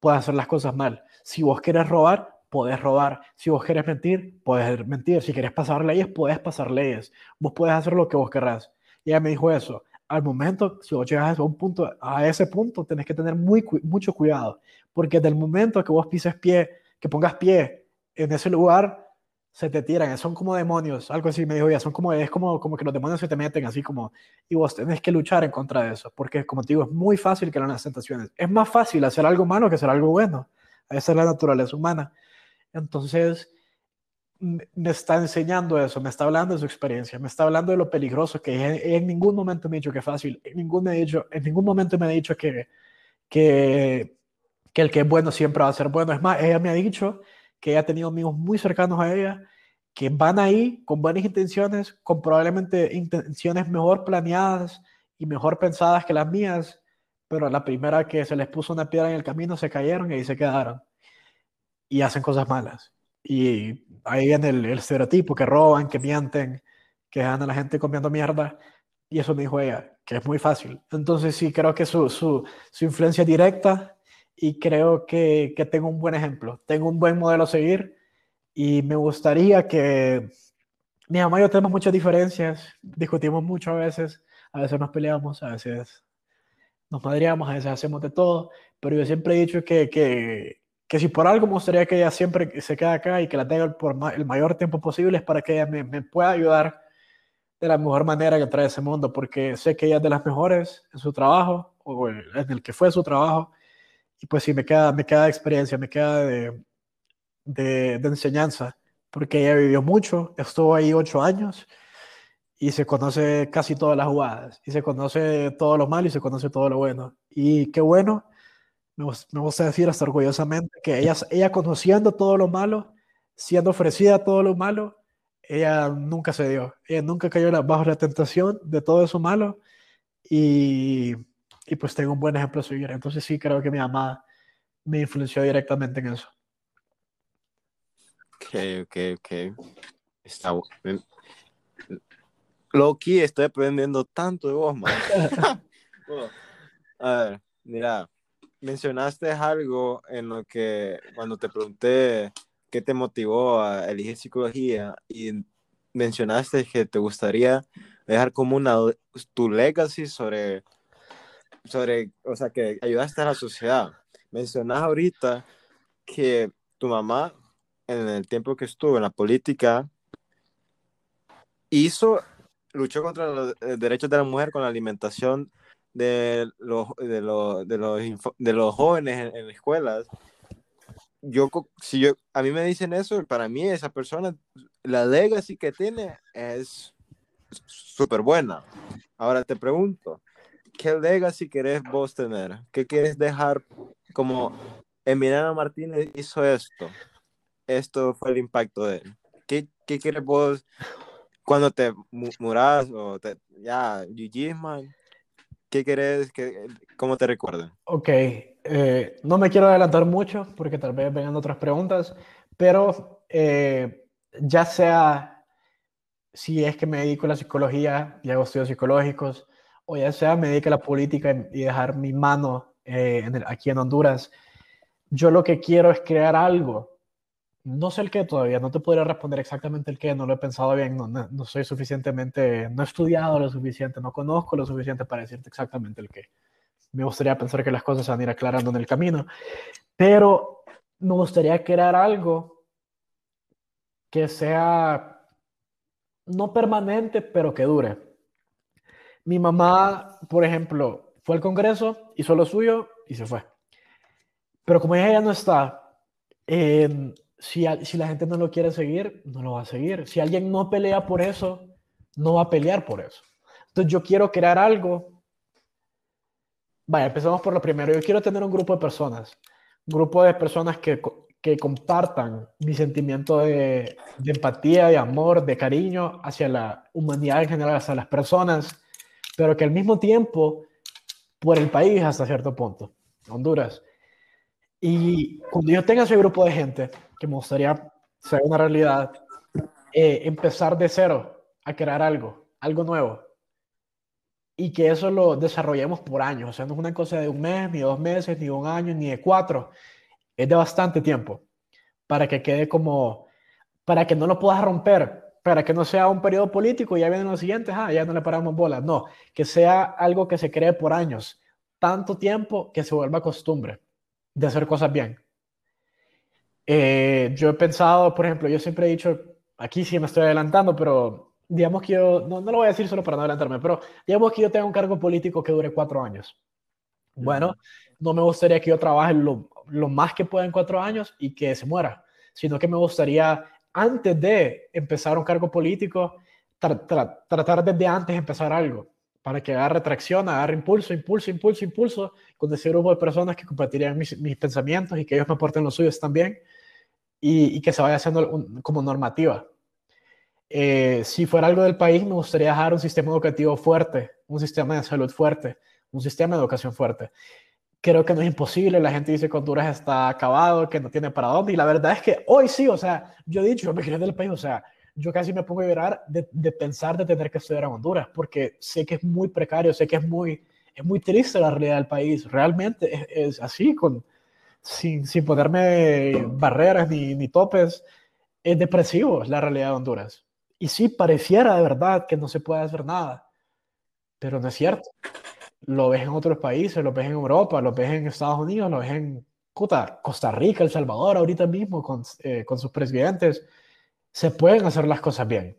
puedes hacer las cosas mal. Si vos quieres robar, podés robar. Si vos querés mentir, podés mentir. Si querés pasar leyes, podés pasar leyes. Vos podés hacer lo que vos querrás. Y ella me dijo eso. Al momento, si vos llegas a, un punto, a ese punto, tenés que tener muy, mucho cuidado, porque del momento que vos pises pie, que pongas pie en ese lugar, se te tiran, son como demonios, algo así me dijo ella, son como, es como, como que los demonios se te meten así como, y vos tenés que luchar en contra de eso, porque como te digo, es muy fácil que las tentaciones, es más fácil hacer algo malo que hacer algo bueno, esa es la naturaleza humana. Entonces, me está enseñando eso, me está hablando de su experiencia, me está hablando de lo peligroso que. En ningún momento me ha dicho que es fácil, en ningún, me dicho, en ningún momento me ha dicho que, que, que el que es bueno siempre va a ser bueno. Es más, ella me ha dicho que ella ha tenido amigos muy cercanos a ella que van ahí con buenas intenciones, con probablemente intenciones mejor planeadas y mejor pensadas que las mías, pero la primera que se les puso una piedra en el camino se cayeron y se quedaron. Y hacen cosas malas. Y ahí viene el, el estereotipo, que roban, que mienten, que dejan a la gente comiendo mierda. Y eso me dijo ella, que es muy fácil. Entonces sí, creo que su, su, su influencia directa y creo que, que, tengo un buen ejemplo, tengo un buen modelo a seguir y me gustaría que mi mamá y yo tenemos muchas diferencias, discutimos mucho a veces, a veces nos peleamos, a veces nos madreamos, a veces hacemos de todo, pero yo siempre he dicho que, que, que si por algo me gustaría que ella siempre se quede acá y que la tenga por el mayor tiempo posible es para que ella me, me pueda ayudar de la mejor manera que trae ese mundo, porque sé que ella es de las mejores en su trabajo, o en el que fue su trabajo, y pues sí, me queda, me queda experiencia, me queda de, de, de, enseñanza, porque ella vivió mucho, estuvo ahí ocho años y se conoce casi todas las jugadas, y se conoce todo lo malo y se conoce todo lo bueno. Y qué bueno, me, me gusta decir hasta orgullosamente que ella, ella conociendo todo lo malo, siendo ofrecida todo lo malo, ella nunca se dio, ella nunca cayó bajo la tentación de todo eso malo y y pues tengo un buen ejemplo a seguir. Entonces sí creo que mi mamá me influenció directamente en eso. Ok, ok, ok. Está Loki, estoy aprendiendo tanto de vos, man. a ver, mira, mencionaste algo en lo que cuando te pregunté qué te motivó a elegir psicología y mencionaste que te gustaría dejar como una tu legacy sobre sobre, o sea, que ayudaste a la sociedad. Mencionas ahorita que tu mamá, en el tiempo que estuvo en la política, hizo, luchó contra los eh, derechos de la mujer con la alimentación de los, de los, de los, de los jóvenes en, escuelas. Yo, si yo, a mí me dicen eso, para mí esa persona, la legacy que tiene es súper buena. Ahora te pregunto, ¿qué legacy querés vos tener? ¿Qué quieres dejar como Emiliano Martínez hizo esto? Esto fue el impacto de él. ¿Qué, qué quieres vos cuando te murás o te, ya, GG, man? ¿Qué querés? Que, ¿Cómo te recuerdan? Ok, eh, no me quiero adelantar mucho porque tal vez vengan otras preguntas, pero eh, ya sea si es que me dedico a la psicología y hago estudios psicológicos, o ya sea me dedique a la política y dejar mi mano eh, aquí en Honduras, yo lo que quiero es crear algo. No sé el qué todavía, no te podría responder exactamente el qué, no lo he pensado bien, no, soy suficientemente, no he estudiado lo suficiente, no conozco lo suficiente para decirte exactamente el qué. Me gustaría pensar que las cosas van a ir aclarando en el camino, pero me gustaría crear algo que sea no permanente, pero que dure mi mamá, por ejemplo, fue al Congreso, hizo lo suyo y se fue. Pero como ella ya no está, eh, si, la gente no lo quiere seguir, no lo va a seguir. Si alguien no pelea por eso, no va a pelear por eso. Entonces yo quiero crear algo. Vaya, empezamos por lo primero. Yo quiero tener un grupo de personas, un grupo de personas que, que compartan mi sentimiento de, de empatía, de amor, de cariño hacia la humanidad en general, hacia las personas pero que al mismo tiempo por el país hasta cierto punto, Honduras. Y cuando yo tenga ese grupo de gente, que me gustaría ser una realidad, eh, empezar de cero a crear algo, algo nuevo. Y que eso lo desarrollemos por años. O sea, no es una cosa de un mes, ni dos meses, ni un año, ni de cuatro. Es de bastante tiempo para que quede como, para que no lo puedas romper para que no sea un periodo político y ya vienen los siguientes, ah, ya no le paramos bolas. No, que sea algo que se cree por años, tanto tiempo que se vuelva costumbre de hacer cosas bien. Eh, yo he pensado, por ejemplo, yo siempre he dicho, aquí sí me estoy adelantando, pero digamos que yo, no, no lo voy a decir solo para no adelantarme, pero digamos que yo tengo un cargo político que dure cuatro años. Bueno, no me gustaría que yo trabaje lo, lo más que pueda en cuatro años y que se muera, sino que me gustaría antes de empezar un cargo político, tratar desde antes empezar algo, para que agarre tracción, agarre impulso, impulso, impulso, impulso, con ese grupo de personas que compartirían mis, mis pensamientos y que ellos me aporten los suyos también, y, que se vaya haciendo como normativa. Eh, si fuera algo del país, me gustaría dejar un sistema educativo fuerte, un sistema de salud fuerte, un sistema de educación fuerte creo que no es imposible. La gente dice que Honduras está acabado, que no tiene para dónde. Y la verdad es que hoy sí, o sea, yo he dicho, yo me quedé del país, o sea, yo casi me pongo a llorar de, de, pensar de tener que estudiar en Honduras, porque sé que es muy precario, sé que es muy, es muy triste la realidad del país. Realmente es, es así, con, sin, sin ponerme barreras ni, ni topes. Es depresivo la realidad de Honduras. Y sí, pareciera de verdad que no se puede hacer nada, pero no es cierto lo ves en otros países, lo ves en Europa, lo ves en Estados Unidos, lo ves en Costa Rica, El Salvador, ahorita mismo con, eh, con sus presidentes. Se pueden hacer las cosas bien,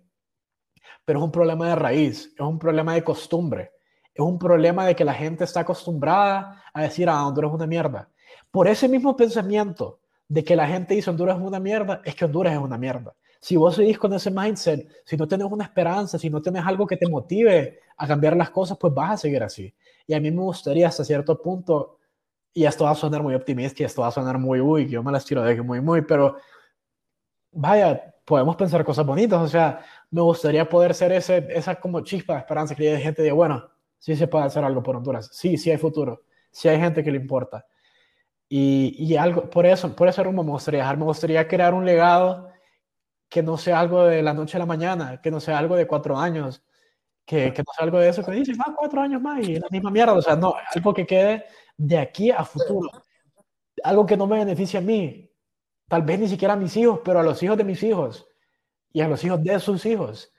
pero es un problema de raíz, es un problema de costumbre, es un problema de que la gente está acostumbrada a decir, ah, Honduras es una mierda. Por ese mismo pensamiento de que la gente dice Honduras es una mierda, es que Honduras es una mierda. Si vos seguís con ese mindset, si no tienes una esperanza, si no tienes algo que te motive a cambiar las cosas, pues vas a seguir así. Y a mí me gustaría hasta cierto punto, y esto va a sonar muy optimista y esto va a sonar muy, uy, yo me las tiro de que muy, muy, pero vaya, podemos pensar cosas bonitas. O sea, me gustaría poder ser ese, esa como chispa de esperanza que hay gente de, bueno, sí se puede hacer algo por Honduras, sí, sí hay futuro, sí hay gente que le importa. Y, y algo, por eso, por ese rumbo me gustaría dejar, me gustaría crear un legado que no sea algo de la noche a la mañana, que no sea algo de cuatro años, que, que no algo de eso que dicen, ah, cuatro años más y la misma mierda. O sea, no, algo que quede de aquí a futuro. Algo que no me beneficie a mí. Tal vez ni siquiera a mis hijos, pero a los hijos de mis hijos y a los hijos de sus hijos.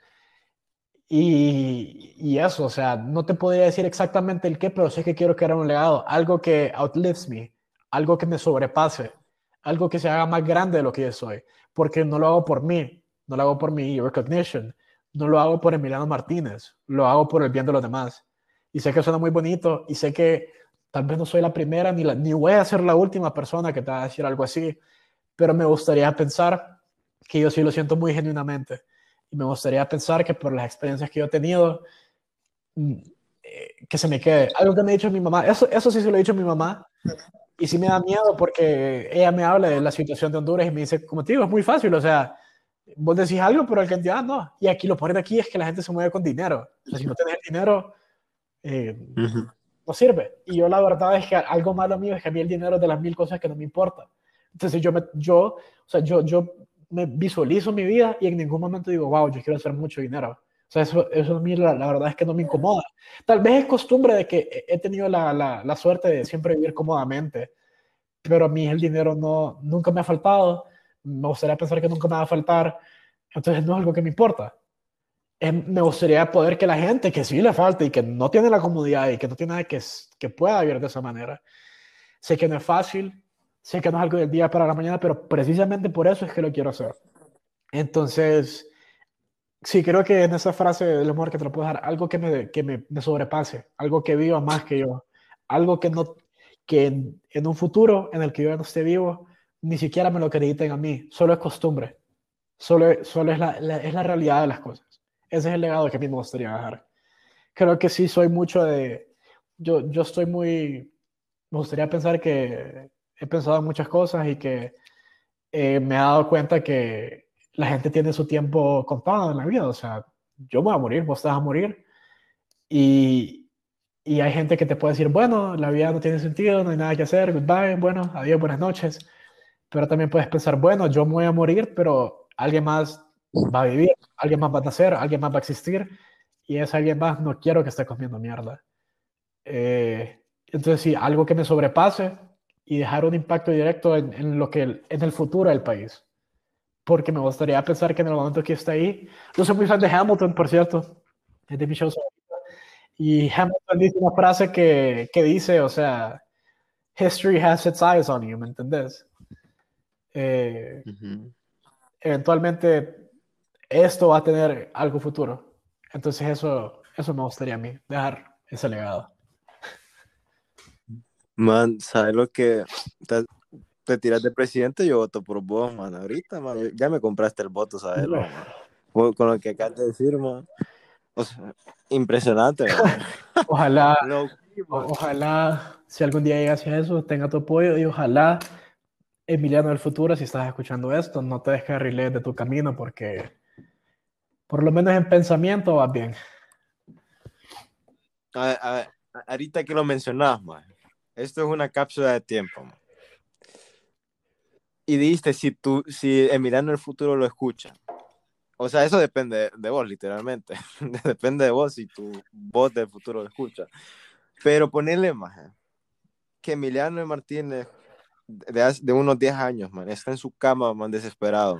Y, y, eso, o sea, no te podría decir exactamente el qué, pero sé que quiero crear un legado, algo que outlives me, algo que me sobrepase, algo que se haga más grande de lo que yo soy, porque no lo hago por mí, no lo hago por mi recognition, no lo hago por Emiliano Martínez, lo hago por el bien de los demás. Y sé que suena muy bonito y sé que tal vez no soy la primera ni, la, ni voy a ser la última persona que te va a decir algo así, pero me gustaría pensar que yo sí lo siento muy genuinamente. Y me gustaría pensar que por las experiencias que yo he tenido, mm, eh, que se me quede. Algo que me ha dicho mi mamá, eso, eso sí se lo he dicho a mi mamá, y sí me da miedo porque ella me habla de la situación de Honduras y me dice, como te digo, es muy fácil, o sea, vos decís algo, pero el que entienda no. Y aquí lo ponen aquí es que la gente se mueve con dinero. O sea, si no tenés dinero, eh, no sirve. Y yo la verdad es que algo malo mío es que a mí el dinero es de las mil cosas que no me importa. Entonces yo, me, yo, o sea, yo, yo me visualizo mi vida y en ningún momento digo, wow, yo quiero hacer mucho dinero. O sea, eso, eso a mí la, la, verdad es que no me incomoda. Tal vez es costumbre de que he tenido la, la, la suerte de siempre vivir cómodamente, pero a mí el dinero no, nunca me ha faltado me gustaría pensar que nunca me va a faltar, entonces no es algo que me importa. me gustaría poder que la gente que sí le falta y que no tiene la comodidad y que no tiene nada que, que pueda vivir de esa manera, sé que no es fácil, sé que no es algo del día para la mañana, pero precisamente por eso es que lo quiero hacer. Entonces, sí, creo que en esa frase del amor que te lo puedo dar, algo que me, que me, sobrepase, algo que viva más que yo, algo que no que en, un futuro en el que yo no esté vivo, ni siquiera me lo acrediten a mí, solo es costumbre, solo, solo es, la, es la realidad de las cosas. Ese es el legado que a mí me gustaría dejar. Creo que sí soy mucho de, yo, yo estoy muy, me gustaría pensar que he pensado en muchas cosas y que eh, me he dado cuenta que la gente tiene su tiempo contado en la vida, o sea, yo voy a morir, vos vas a morir y, y hay gente que te puede decir, bueno, la vida no tiene sentido, no hay nada que hacer, goodbye, bueno, adiós, buenas noches pero también puedes pensar, bueno, yo me voy a morir, pero alguien más va a vivir, alguien más va a nacer, alguien más va a existir, y ese alguien más no quiero que esté comiendo mierda. Eh, entonces, sí, algo que me sobrepase y dejar un impacto directo en, lo que en el futuro del país. porque me gustaría pensar que en el momento que esté ahí, yo soy muy fan de Hamilton, por cierto, es de mi show. Y Hamilton dice una frase que, que dice, o sea, history has its eyes on you, ¿me entendés? Eh, Eventualmente esto va a tener algo futuro. Entonces eso, eso me gustaría a mí, dejar ese legado. Man, ¿sabes lo que te, tiras de presidente? Yo voto por vos, man. Ahorita, man, ya me compraste el voto, ¿sabes? Con lo que acabas de decir, man. O sea, impresionante. ojalá, ojalá, si algún día llegas a eso, tenga tu apoyo y ojalá, Emiliano del futuro, si estás escuchando esto, no te descarriles de tu camino porque por lo menos en pensamiento vas bien. A ver, ahorita que lo mencionas, man, esto es una cápsula de tiempo. Y dijiste, si tú, si Emiliano del futuro lo escucha, o sea, eso depende de vos, literalmente. depende de vos si tu voz del futuro lo escucha. Pero ponerle más que Emiliano Martínez de, de unos 10 años, man, está en su cama, man, desesperado.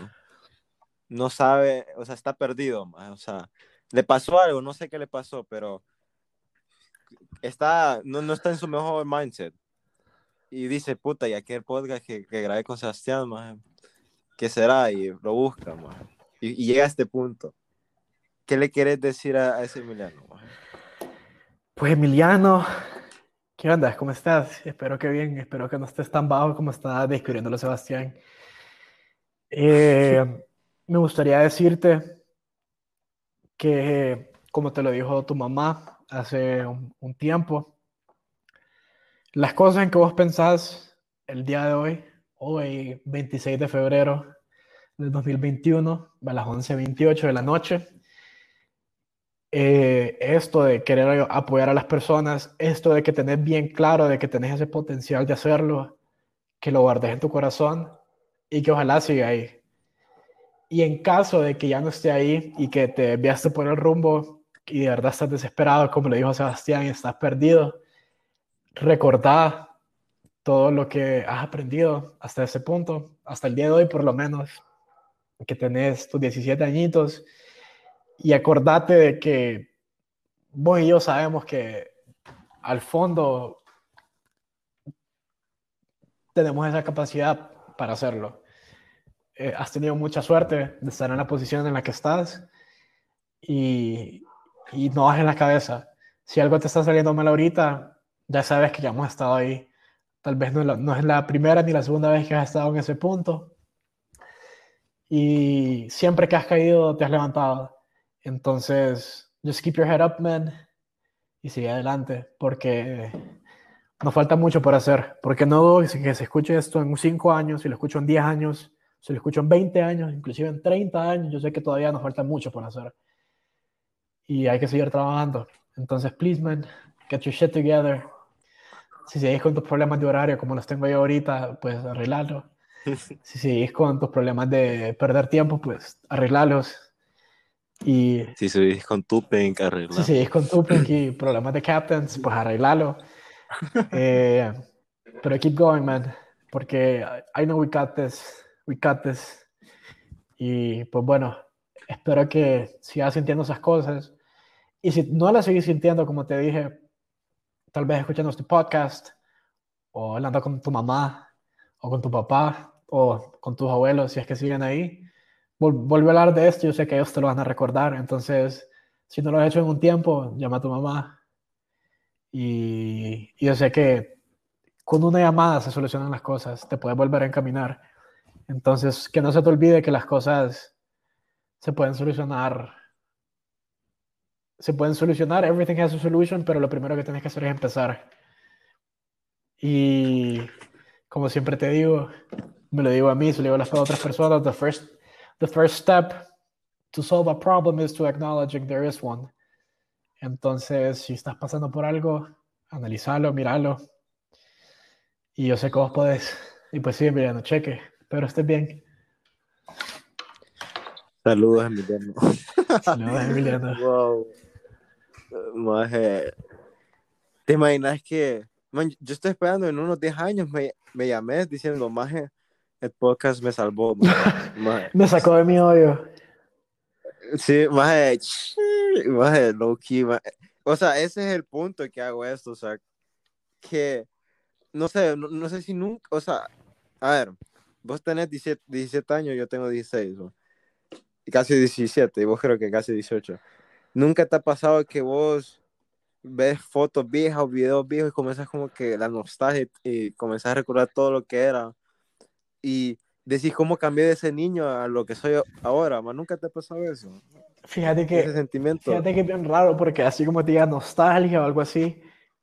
No sabe, o sea, está perdido, man, o sea, le pasó algo, no sé qué le pasó, pero está, no, no está en su mejor mindset. Y dice, puta, y aquel podcast que, que grabé con Sebastián, man, ¿qué será? Y lo busca, man y, llega a este punto. ¿Qué le quieres decir a, ese Emiliano? Pues Emiliano, ¿qué onda? ¿Cómo estás? Espero que bien, espero que no estés tan bajo como está describiéndolo Sebastián. Eh, me gustaría decirte que, como te lo dijo tu mamá hace un, un tiempo, las cosas en que vos pensás el día de hoy, hoy 26 de febrero del 2021, a las 11.28 de la noche. Eh, esto de querer apoyar a las personas, esto de que tenés bien claro de que tenés ese potencial de hacerlo, que lo guardes en tu corazón y que ojalá siga ahí. Y en caso de que ya no esté ahí y que te enviaste por el rumbo y de verdad estás desesperado, como le dijo Sebastián, y estás perdido, recordá todo lo que has aprendido hasta ese punto, hasta el día de hoy por lo menos, que tenés tus 17 añitos y acordate de que vos y yo sabemos que al fondo tenemos esa capacidad para hacerlo. Eh, has tenido mucha suerte de estar en la posición en la que estás y, y no bajes la cabeza. Si algo te está saliendo mal ahorita, ya sabes que ya hemos estado ahí. Tal vez no, no es la primera ni la segunda vez que has estado en ese punto, y siempre que has caído te has levantado. Entonces, just keep your head up, man, y sigue adelante, porque nos falta mucho por hacer. Porque no dudo que se escuche esto en 5 años, si lo escucho en 10 años, si lo escucho en 20 años, inclusive en 30 años, yo sé que todavía nos falta mucho por hacer. Y hay que seguir trabajando. Entonces, please, man, get your shit together. Si seguís con tus problemas de horario como los tengo yo ahorita, pues arreglarlo si sigues con tus problemas de perder tiempo, pues arreglarlos. Y si sigues con tu pink, arreglarlo. Si sigues con tu pink y problemas de captains, pues arreglarlo. eh, pero keep going, man. Porque I know we got this. We got this. Y pues bueno, espero que sigas sintiendo esas cosas. Y si no las sigues sintiendo, como te dije, tal vez escuchando este podcast o hablando con tu mamá o con tu papá, o con tus abuelos, si es que siguen ahí, vuelve a hablar de esto, yo sé que ellos te lo van a recordar, entonces, si no lo has hecho en un tiempo, llama a tu mamá. Y, y yo sé que con una llamada se solucionan las cosas, te puedes volver a encaminar. Entonces, que no se te olvide que las cosas se pueden solucionar. Se pueden solucionar, everything has a solution, pero lo primero que tienes que hacer es empezar. Y como siempre te digo, me lo digo a mí, se lo digo a las otras personas, the first, the first step to solve a problem is to acknowledging there is one. Entonces, si estás pasando por algo, analizalo, míralo. Y yo sé que vos podés. Y pues sí, Emiliano, cheque. Pero estés bien. Saludos, Emiliano. Saludos, Emiliano. Wow. Maje. ¿Te imaginas que, man, yo estoy esperando en unos 10 años, me, me llamé diciendo, Maje, el podcast me salvó. me sacó de mi odio. Sí, más más low key, O sea, ese es el punto que hago esto, o sea, que no sé, no, sé si nunca, o sea, a ver, vos tenés 17, 17 años, yo tengo 16, y casi 17, y vos creo que casi 18. ¿Nunca te ha pasado que vos ves fotos viejas o videos viejos y comenzas como que la nostalgia y comenzás a recordar todo lo que era? Y decís cómo cambié de ese niño a lo que soy ahora, más nunca te ha pasado eso. Fíjate que, ese sentimiento. fíjate que es bien raro porque así como te diga nostalgia o algo así,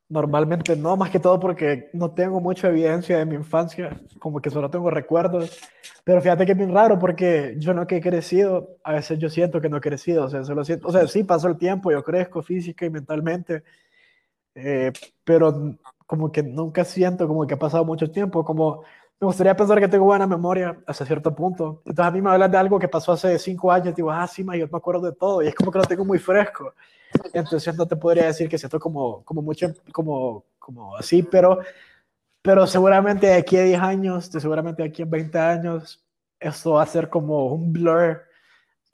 normalmente no, más que todo porque no tengo mucha evidencia de mi infancia, como que solo tengo recuerdos, pero fíjate que es bien raro porque yo no que he crecido, a veces yo siento que no he crecido, o sea, solo siento, o sea, sí pasó el tiempo, yo crezco física y mentalmente, eh, pero como que nunca siento como que ha pasado mucho tiempo, como me gustaría pensar que tengo buena memoria hasta cierto punto. Entonces a mí me hablan de algo que pasó hace cinco años, digo, ah, sí, ma, yo me acuerdo de todo, y es como que lo tengo muy fresco. Entonces no te podría decir que siento como, como mucho, como, como así, pero, pero seguramente de aquí a 10 años, de seguramente de aquí a 20 años, esto va a ser como un blur,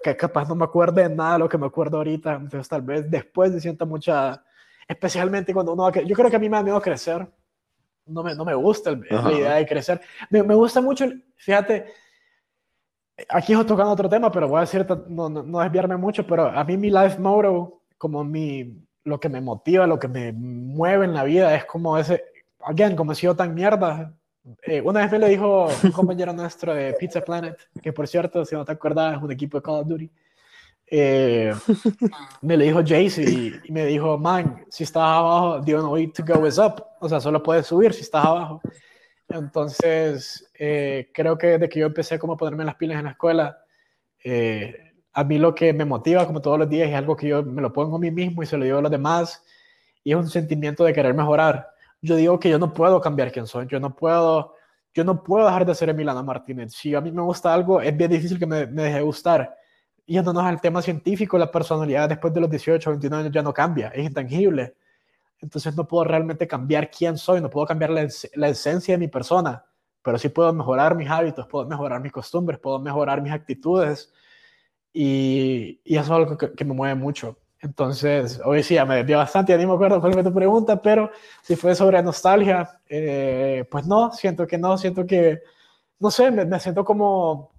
que capaz no me acuerdo de nada de lo que me acuerdo ahorita, entonces tal vez después de sienta mucha, especialmente cuando uno, yo creo que a mí me da miedo crecer, no me, no me gusta la idea de crecer. Me, me, gusta mucho, fíjate, aquí estoy tocando otro tema, pero voy a decir, no, no, desviarme mucho, pero a mí mi life motto, como mi, lo que me motiva, lo que me mueve en la vida, es como ese, again, como he sido tan mierda. Eh, una vez me lo dijo un compañero nuestro de Pizza Planet, que por cierto, si no te acuerdas, es un equipo de Call of Duty. Eh, me lo dijo Jaycee y, me dijo, man, si estás abajo, the only way to go is up. O sea, solo puedes subir si estás abajo. Entonces, eh, creo que desde que yo empecé como a ponerme las pilas en la escuela, eh, a mí lo que me motiva como todos los días es algo que yo me lo pongo a mí mismo y se lo digo a los demás y es un sentimiento de querer mejorar. Yo digo que yo no puedo cambiar quién soy, yo no puedo, yo no puedo dejar de ser Emiliano Martínez. Si a mí me gusta algo, es bien difícil que me, me deje de gustar yéndonos al tema científico, la personalidad después de los 18 o 29 años ya no cambia, es intangible. Entonces no puedo realmente cambiar quién soy, no puedo cambiar la, esencia de mi persona, pero sí puedo mejorar mis hábitos, puedo mejorar mis costumbres, puedo mejorar mis actitudes y, y eso es algo que, me mueve mucho. Entonces, hoy sí, ya me desvió bastante, ya ni me acuerdo cuál fue tu pregunta, pero si fue sobre nostalgia, eh, pues no, siento que no, siento que, no sé, me, me siento como,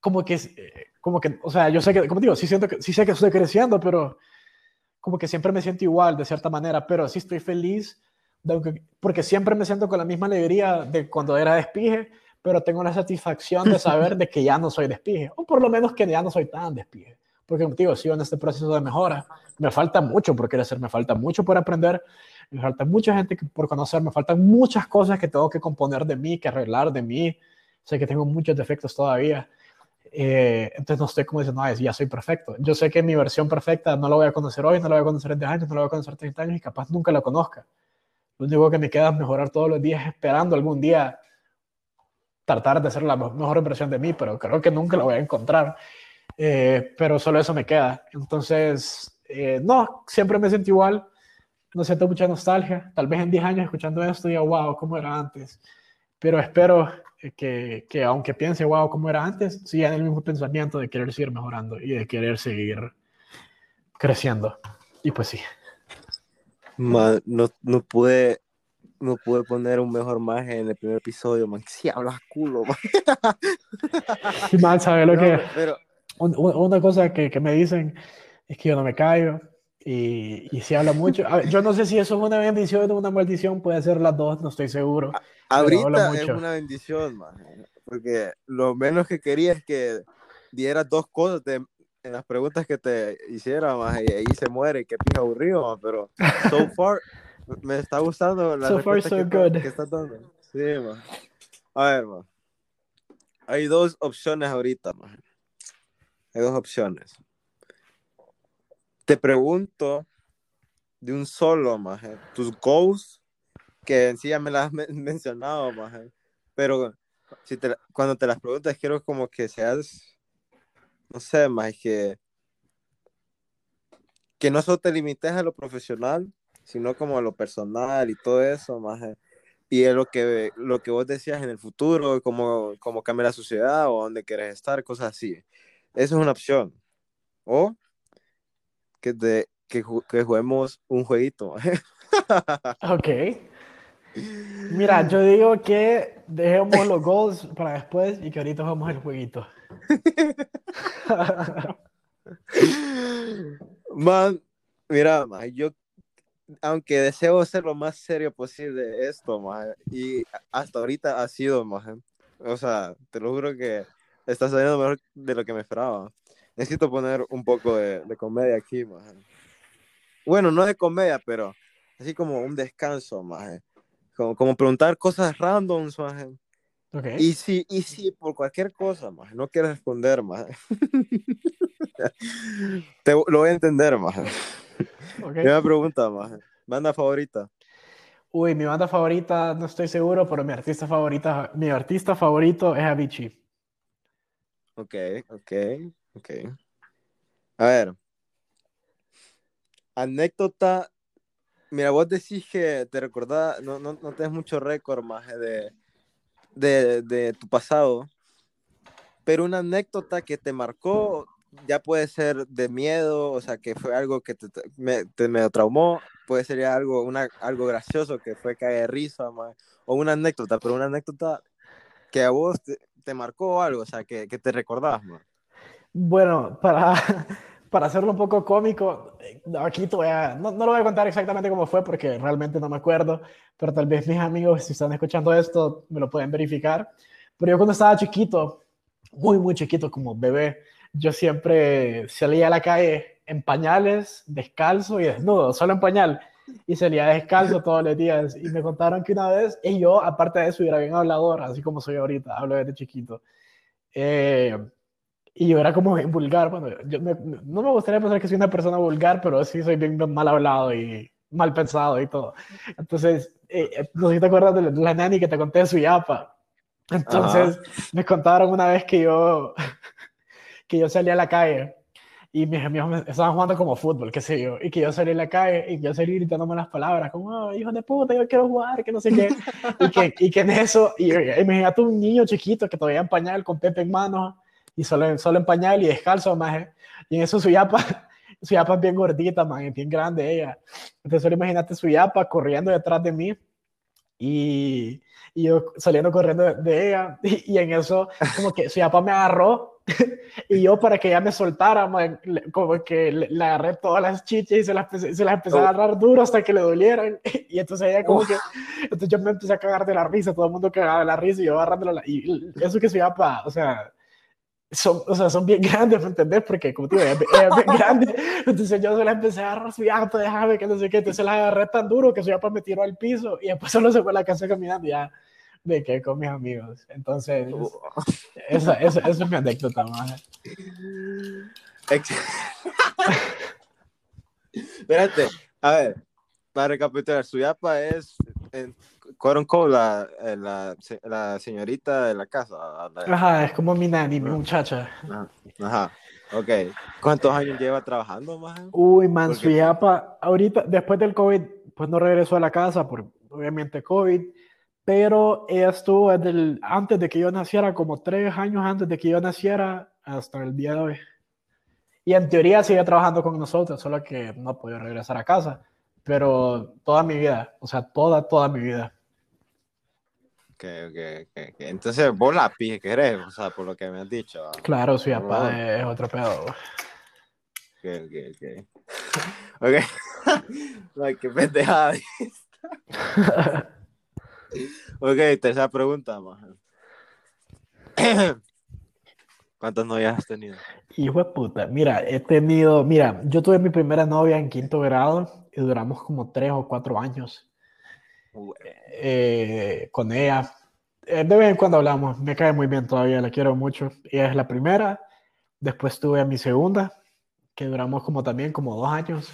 como que eh, como que, o sea, yo sé que, como digo, sí, siento que, sí sé que estoy creciendo, pero como que siempre me siento igual de cierta manera, pero sí estoy feliz porque siempre me siento con la misma alegría de cuando era despije, pero tengo la satisfacción de saber de que ya no soy despije, o por lo menos que ya no soy tan despije, porque como digo, sigo en este proceso de mejora, me falta mucho por crecer, me falta mucho por aprender, me falta mucha gente por conocer, me faltan muchas cosas que tengo que componer de mí, que arreglar de mí, sé que tengo muchos defectos todavía, eh, entonces no estoy como diciendo, ay, ya soy perfecto. Yo sé que mi versión perfecta no la voy a conocer hoy, no la voy a conocer en 10 años, no la voy a conocer en 30 años y capaz nunca la conozca. Lo único que me queda es mejorar todos los días esperando algún día tratar de ser la mejor versión de mí, pero creo que nunca la voy a encontrar. Eh, pero solo eso me queda. Entonces, eh, no, siempre me siento igual, no siento mucha nostalgia. Tal vez en 10 años escuchando esto diga, wow, ¿cómo era antes? Pero espero que, que, aunque piense, wow, como era antes, siga en el mismo pensamiento de querer seguir mejorando y de querer seguir creciendo. Y pues sí. no, no pude no pude poner un mejor margen en el primer episodio, man. Si hablas culo, man. man, ¿sabes lo que? Pero... Una cosa que, que, me dicen es que yo no me caigo y, y se habla mucho. yo no sé si eso es una bendición o una maldición, puede ser las dos, no estoy seguro. Ahorita es una bendición, man, porque lo menos que quería es que dieras dos cosas en las preguntas que te hiciera, man, y ahí se muere, que pija aburrido, pero so far me está gustando la so far, so que, good. que está dando. Sí, man. A ver, man. Hay dos opciones ahorita, man. Hay dos opciones. Te pregunto de un solo, man, tus goals que en sí ya me las has mencionado, maje. pero si te, cuando te las preguntas quiero como que seas, no sé, más que, que no solo te limites a lo profesional, sino como a lo personal y todo eso, más y es lo que, lo que vos decías en el futuro, cómo, cómo cambia la sociedad o dónde quieres estar, cosas así. Esa es una opción. O que, de, que, que juguemos un jueguito. ok. Mira, yo digo que dejemos los goals para después y que ahorita vamos el jueguito. Man, mira, yo aunque deseo ser lo más serio posible esto, man, y hasta ahorita ha sido, man. O sea, te lo juro que está saliendo mejor de lo que me esperaba. Necesito poner un poco de, de comedia aquí, man. Bueno, no de comedia, pero así como un descanso, man. Como, como preguntar cosas randoms, man. Okay. Y si, y si por cualquier cosa, más no quieres responder, más te lo voy a entender, más okay. Una pregunta, más ¿Banda favorita? Uy, mi banda favorita, no estoy seguro, pero mi artista favorita, mi artista favorito es Avicii. Ok, ok, ok. A ver. Anécdota. Mira, vos decís que te recordás, no, no, no tenés mucho récord, más de de, de tu pasado, pero una anécdota que te marcó, ya puede ser de miedo, o sea, que fue algo que te, me, te me traumó, puede ser algo, una, algo gracioso que fue caer de risa, o una anécdota, pero una anécdota que a vos te, te marcó algo, o sea, que, que te recordás, Bueno, para, para hacerlo un poco cómico, aquí te voy a, no, no, lo voy a contar exactamente cómo fue porque realmente no me acuerdo, pero tal vez mis amigos, si están escuchando esto, me lo pueden verificar. Pero yo cuando estaba chiquito, muy, muy chiquito, como bebé, yo siempre salía a la calle en pañales, descalzo y desnudo, solo en pañal. Y salía descalzo todos los días. Y me contaron que una vez, y yo, aparte de eso, era bien hablador, así como soy ahorita, hablo desde chiquito. Eh, y yo era como bien vulgar. Bueno, yo no me gustaría pensar que soy una persona vulgar, pero sí soy bien mal hablado y mal pensado y todo. Entonces, eh, eh, no sé si te acuerdas de la, nani que te conté de su yapa. Entonces, me contaron una vez que yo, que yo salí a la calle y mis amigos estaban jugando como fútbol, qué sé yo, y que yo salí a la calle y yo salí gritándome las palabras, como, oh, hijo de puta, yo quiero jugar, que no sé qué, y que, y que en eso, y, imagínate un niño chiquito que todavía en pañal, con Pepe en mano, y solo, solo en pañal y descalzo, más. Y en eso su yapa, su yapa es bien gordita, man, es bien grande ella. Entonces solo imagínate su yapa corriendo detrás de mí y, y yo saliendo corriendo de, ella y, en eso como que su yapa me agarró y yo para que ella me soltara, man, como que le, agarré todas las chichas y se las, se las empecé a oh. agarrar duro hasta que le dolieran. Y entonces ella como que, entonces yo me empecé a cagar de la risa, todo el mundo cagaba de la risa y yo agarrándolo. Y eso que su yapa, o sea, son, o sea, son bien grandes, ¿me entendés? Porque, como te digo, es, bien grande. Entonces yo se la empecé a agarrar, su yapa, déjame, que no sé qué. Entonces la agarré tan duro que su yapa me tiró al piso y después solo se fue a la casa caminando ya de que con mis amigos. Entonces, esa, esa, esa, es mi anécdota, más. Espérate, a ver, para recapitular, su yapa es quote la, eh, la, la, señorita de la casa. Ajá, es como mi nani, mi muchacha. Ajá, ok. ¿Cuántos años lleva trabajando, más? Uy, man, su ahorita, después del COVID, pues no regresó a la casa por, obviamente, COVID, pero ella estuvo desde el, antes de que yo naciera, como tres años antes de que yo naciera, hasta el día de hoy. Y en teoría sigue trabajando con nosotros, solo que no podido regresar a casa. Pero toda mi vida, o sea, toda, toda mi vida. Okay, okay, okay, Entonces vos la pije que eres, o sea, por lo que me has dicho. Claro, su papá es otro pedo. Ok, ok, ok. Ok. Ay, qué pendejada. ok, tercera pregunta, más. ¿Cuántas novias has tenido? Hijo de puta, mira, he tenido, mira, yo tuve mi primera novia en quinto grado y duramos como tres o cuatro años. Eh, con ella. Eh, de vez en cuando hablamos, me cae muy bien todavía, la quiero mucho. Ella es la primera, después tuve a mi segunda, que duramos como también como dos años,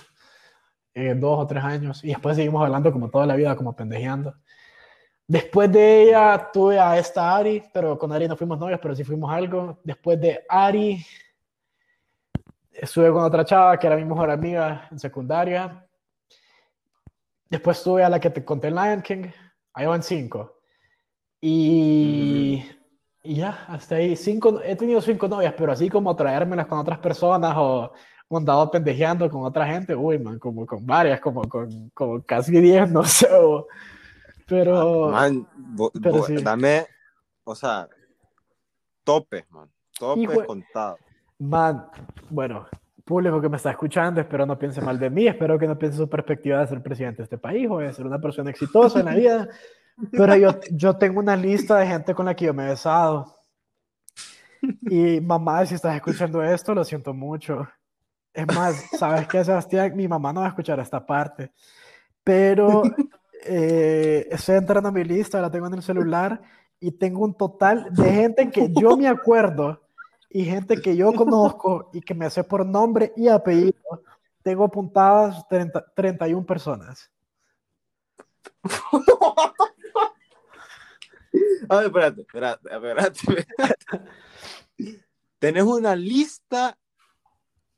eh, dos o tres años, y después seguimos hablando como toda la vida, como pendejeando. Después de ella tuve a esta Ari, pero con Ari no fuimos novios, pero sí fuimos algo. Después de Ari, estuve con otra chava que era mi mejor amiga en secundaria. Después tuve a la que te conté en Lion King, Ahí van cinco. Y, y ya, hasta ahí. Cinco, he tenido cinco novias, pero así como traérmelas con otras personas o andado pendejeando con otra gente, uy, man, como con varias, como con como casi diez, no sé. pero. Ah, man, dame, o sea, tope, man. Tope contado. Man, bueno, público que me está escuchando, espero no piense mal de mí, espero que no piense su perspectiva de ser presidente de este país o de ser una persona exitosa en la vida. Pero yo, yo tengo una lista de gente con la que yo me he besado. Y mamá, si estás escuchando esto, lo siento mucho. Es más, ¿sabes qué, Sebastián? Mi mamá no va a escuchar esta parte. Pero eh, estoy entrando a mi lista, la tengo en el celular y tengo un total de gente que yo me acuerdo y gente que yo conozco y que me hace por nombre y apellido. Tengo apuntadas 31 personas. A ver, espérate, espérate, espérate, espérate. Tenés una lista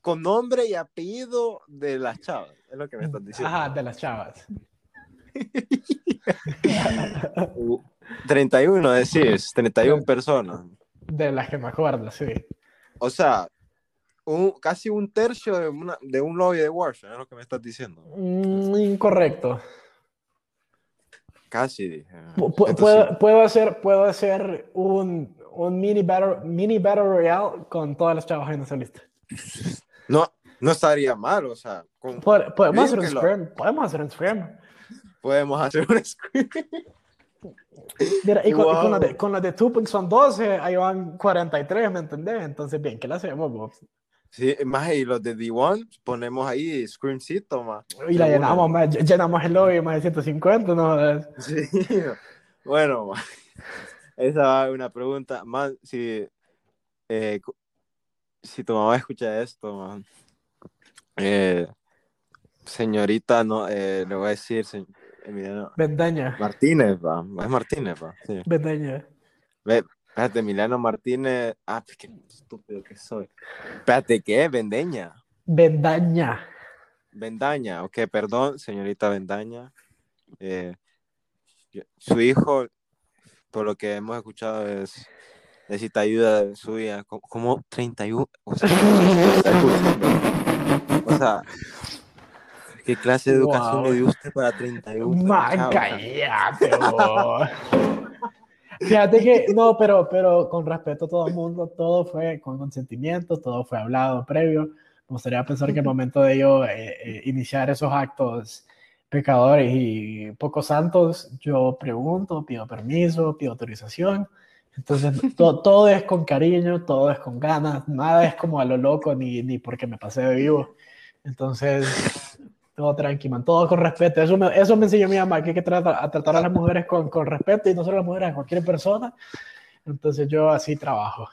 con nombre y apellido de las chavas, es lo que me estás diciendo. Ajá, de las chavas. 31, decís, 31 personas. De las que me acuerdo, sí. O sea, un, casi un tercio de, una, de un lobby de Warzone, es lo que me estás diciendo. Mm, incorrecto. Casi dije. Puedo, puedo, hacer, puedo hacer un, un mini, battle, mini Battle Royale con todas las chavas en esa lista. No, no estaría mal, o sea. podemos, hacer un scrim, podemos hacer un scrim. Podemos hacer un scrim. Mira, y, con, la de, con la de Tupac son 12, ahí van 43, ¿me entendés? Entonces, bien, ¿qué le hacemos, Bob? Sí, más y los de D1 ponemos ahí screencito más. Y la llenamos, más, llenamos el lobby más de 150, ¿no? Sí, bueno, esa es una pregunta. Más, si, eh, si tu mamá escucha esto, man, eh, señorita, no, eh, le voy a decir, Emiliano. Vendaña. Martínez, va. Es Martínez, va. Sí. Vendaña. Ve, espérate, Emiliano Martínez. Ah, pues qué estúpido que soy. Espérate, ¿qué? Vendeña. Vendaña. Vendaña, ok, perdón, señorita Vendaña. Eh, su hijo, por lo que hemos escuchado, es necesita ayuda suya, como 31, o sea, o sea ¿qué clase de educación le dio usted para 31? Man, cállate, Fíjate que, no, pero, pero con respeto a todo el mundo, todo fue con consentimiento, todo fue hablado previo. Me gustaría pensar que el momento de yo eh, eh, iniciar esos actos pecadores y poco santos, yo pregunto, pido permiso, pido autorización entonces, todo es con cariño, todo es con ganas, nada es como a lo loco ni, ni porque me pasé de vivo. Entonces, todo tranquilo, todo con respeto. Eso me, eso me enseñó mi mamá, que hay que tratar a, tratar a las mujeres con, con respeto y no solo a las mujeres, a cualquier persona. Entonces, yo así trabajo.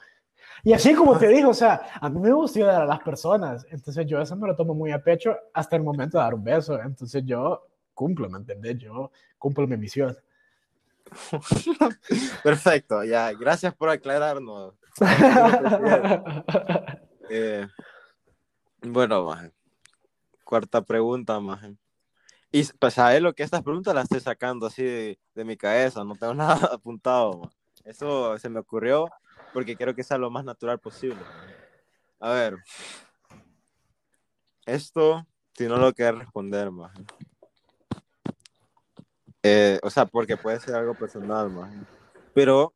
Y así como te digo, o sea, a mí me gusta ayudar a las personas. Entonces, yo eso me lo tomo muy a pecho hasta el momento de dar un beso. Entonces, yo cumplo, ¿me entendés? Yo cumplo mi misión. Perfecto, ya, gracias por aclararnos. Eh, bueno, cuarta pregunta, más Y pues, ¿sabes lo que estas preguntas las estoy sacando así de, mi cabeza? No tengo nada apuntado, Eso se me ocurrió porque quiero que sea lo más natural posible. A ver, esto, si no lo quieres responder, más eh, o sea, porque puede ser algo personal, más. Pero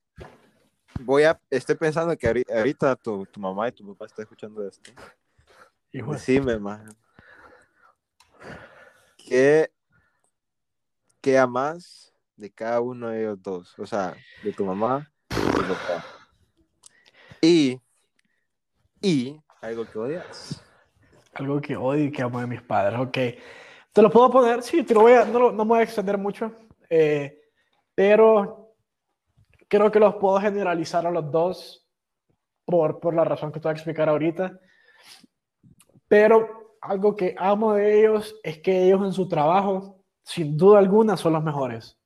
voy a, estoy pensando que ahorita tu, tu mamá y tu papá están escuchando esto. Hijo. Decime, más. ¿Qué, ¿Qué amas de cada uno de ellos dos? O sea, de tu mamá y. Y, y algo que odias. Algo que odio y que amo de mis padres, ok. ¿Te lo puedo poner? Sí, te lo voy a, no, no me voy a extender mucho, eh, pero creo que los puedo generalizar a los dos por, por la razón que te voy a explicar ahorita. Pero algo que amo de ellos es que ellos en su trabajo, sin duda alguna, son los mejores.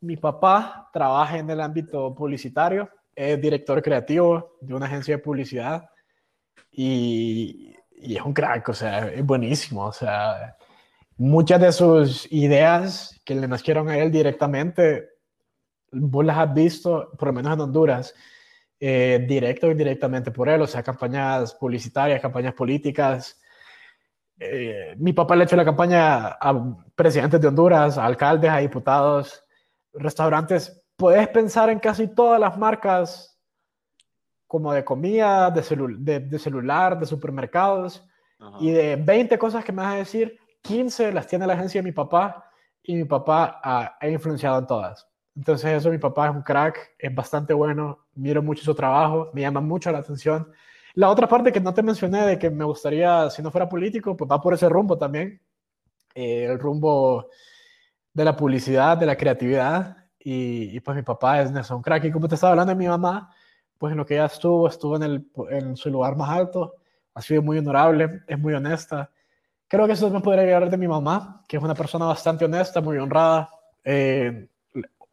Mi papá trabaja en el ámbito publicitario, es director creativo de una agencia de publicidad y, y es un crack, o sea, es buenísimo, o sea, muchas de sus ideas que le nacieron a él directamente, vos las has visto, por lo menos en Honduras, eh, directo o indirectamente por él, o sea, campañas publicitarias, campañas políticas. Eh, mi papá le ha hecho la campaña a presidentes de Honduras, a alcaldes, a diputados, restaurantes. Puedes pensar en casi todas las marcas como de comida, de, de, celular, de supermercados, y de 20 cosas que me vas a decir, 15 las tiene la agencia de mi papá, y mi papá ha, ha influenciado en todas. Entonces eso, mi papá es un crack, es bastante bueno, miro mucho su trabajo, me llama mucho la atención. La otra parte que no te mencioné de que me gustaría, si no fuera político, pues va por ese rumbo también, eh, el rumbo de la publicidad, de la creatividad, y, pues mi papá es un crack. Y como te estaba hablando de mi mamá, pues en lo que ella estuvo, estuvo en, el, en su lugar más alto, ha sido muy honorable, es muy honesta. Creo que eso me podría llegar de mi mamá, que es una persona bastante honesta, muy honrada. Eh,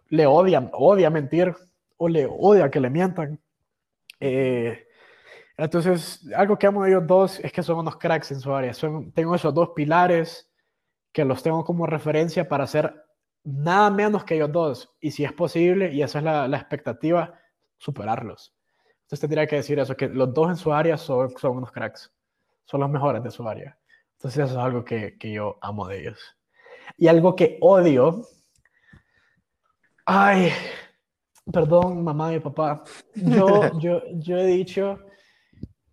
le odia, odia mentir o le odia que le mientan. Eh, entonces, algo que amo de ellos dos es que son unos cracks en su área. Son, tengo esos dos pilares que los tengo como referencia para hacer nada menos que ellos dos. Y si es posible, y esa es la, la expectativa, superarlos. Entonces tendría que decir eso, que los dos en su área son, son unos cracks. Son los mejores de su área. Entonces eso es algo que, que yo amo de ellos. Y algo que odio Ay, perdón, mamá y papá. Yo, yo, yo he dicho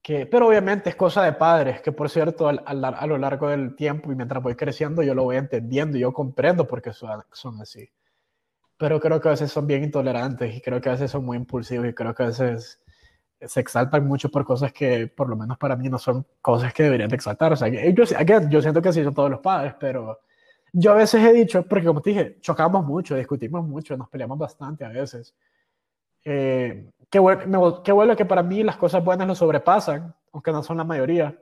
que, pero obviamente es cosa de padres, que por cierto, a lo largo del tiempo y mientras voy creciendo, yo lo voy entendiendo y yo comprendo por qué son, son así. Pero creo que a veces son bien intolerantes y creo que a veces son muy impulsivos y creo que a veces se exaltan mucho por cosas que, por lo menos para mí, no son cosas que deberían de exaltar. O sea, yo, yo siento que así son todos los padres, pero yo a veces he dicho, porque como te dije, chocamos mucho, discutimos mucho, nos peleamos bastante a veces. Eh, qué, bueno, qué bueno que para mí las cosas buenas lo sobrepasan, aunque no son la mayoría.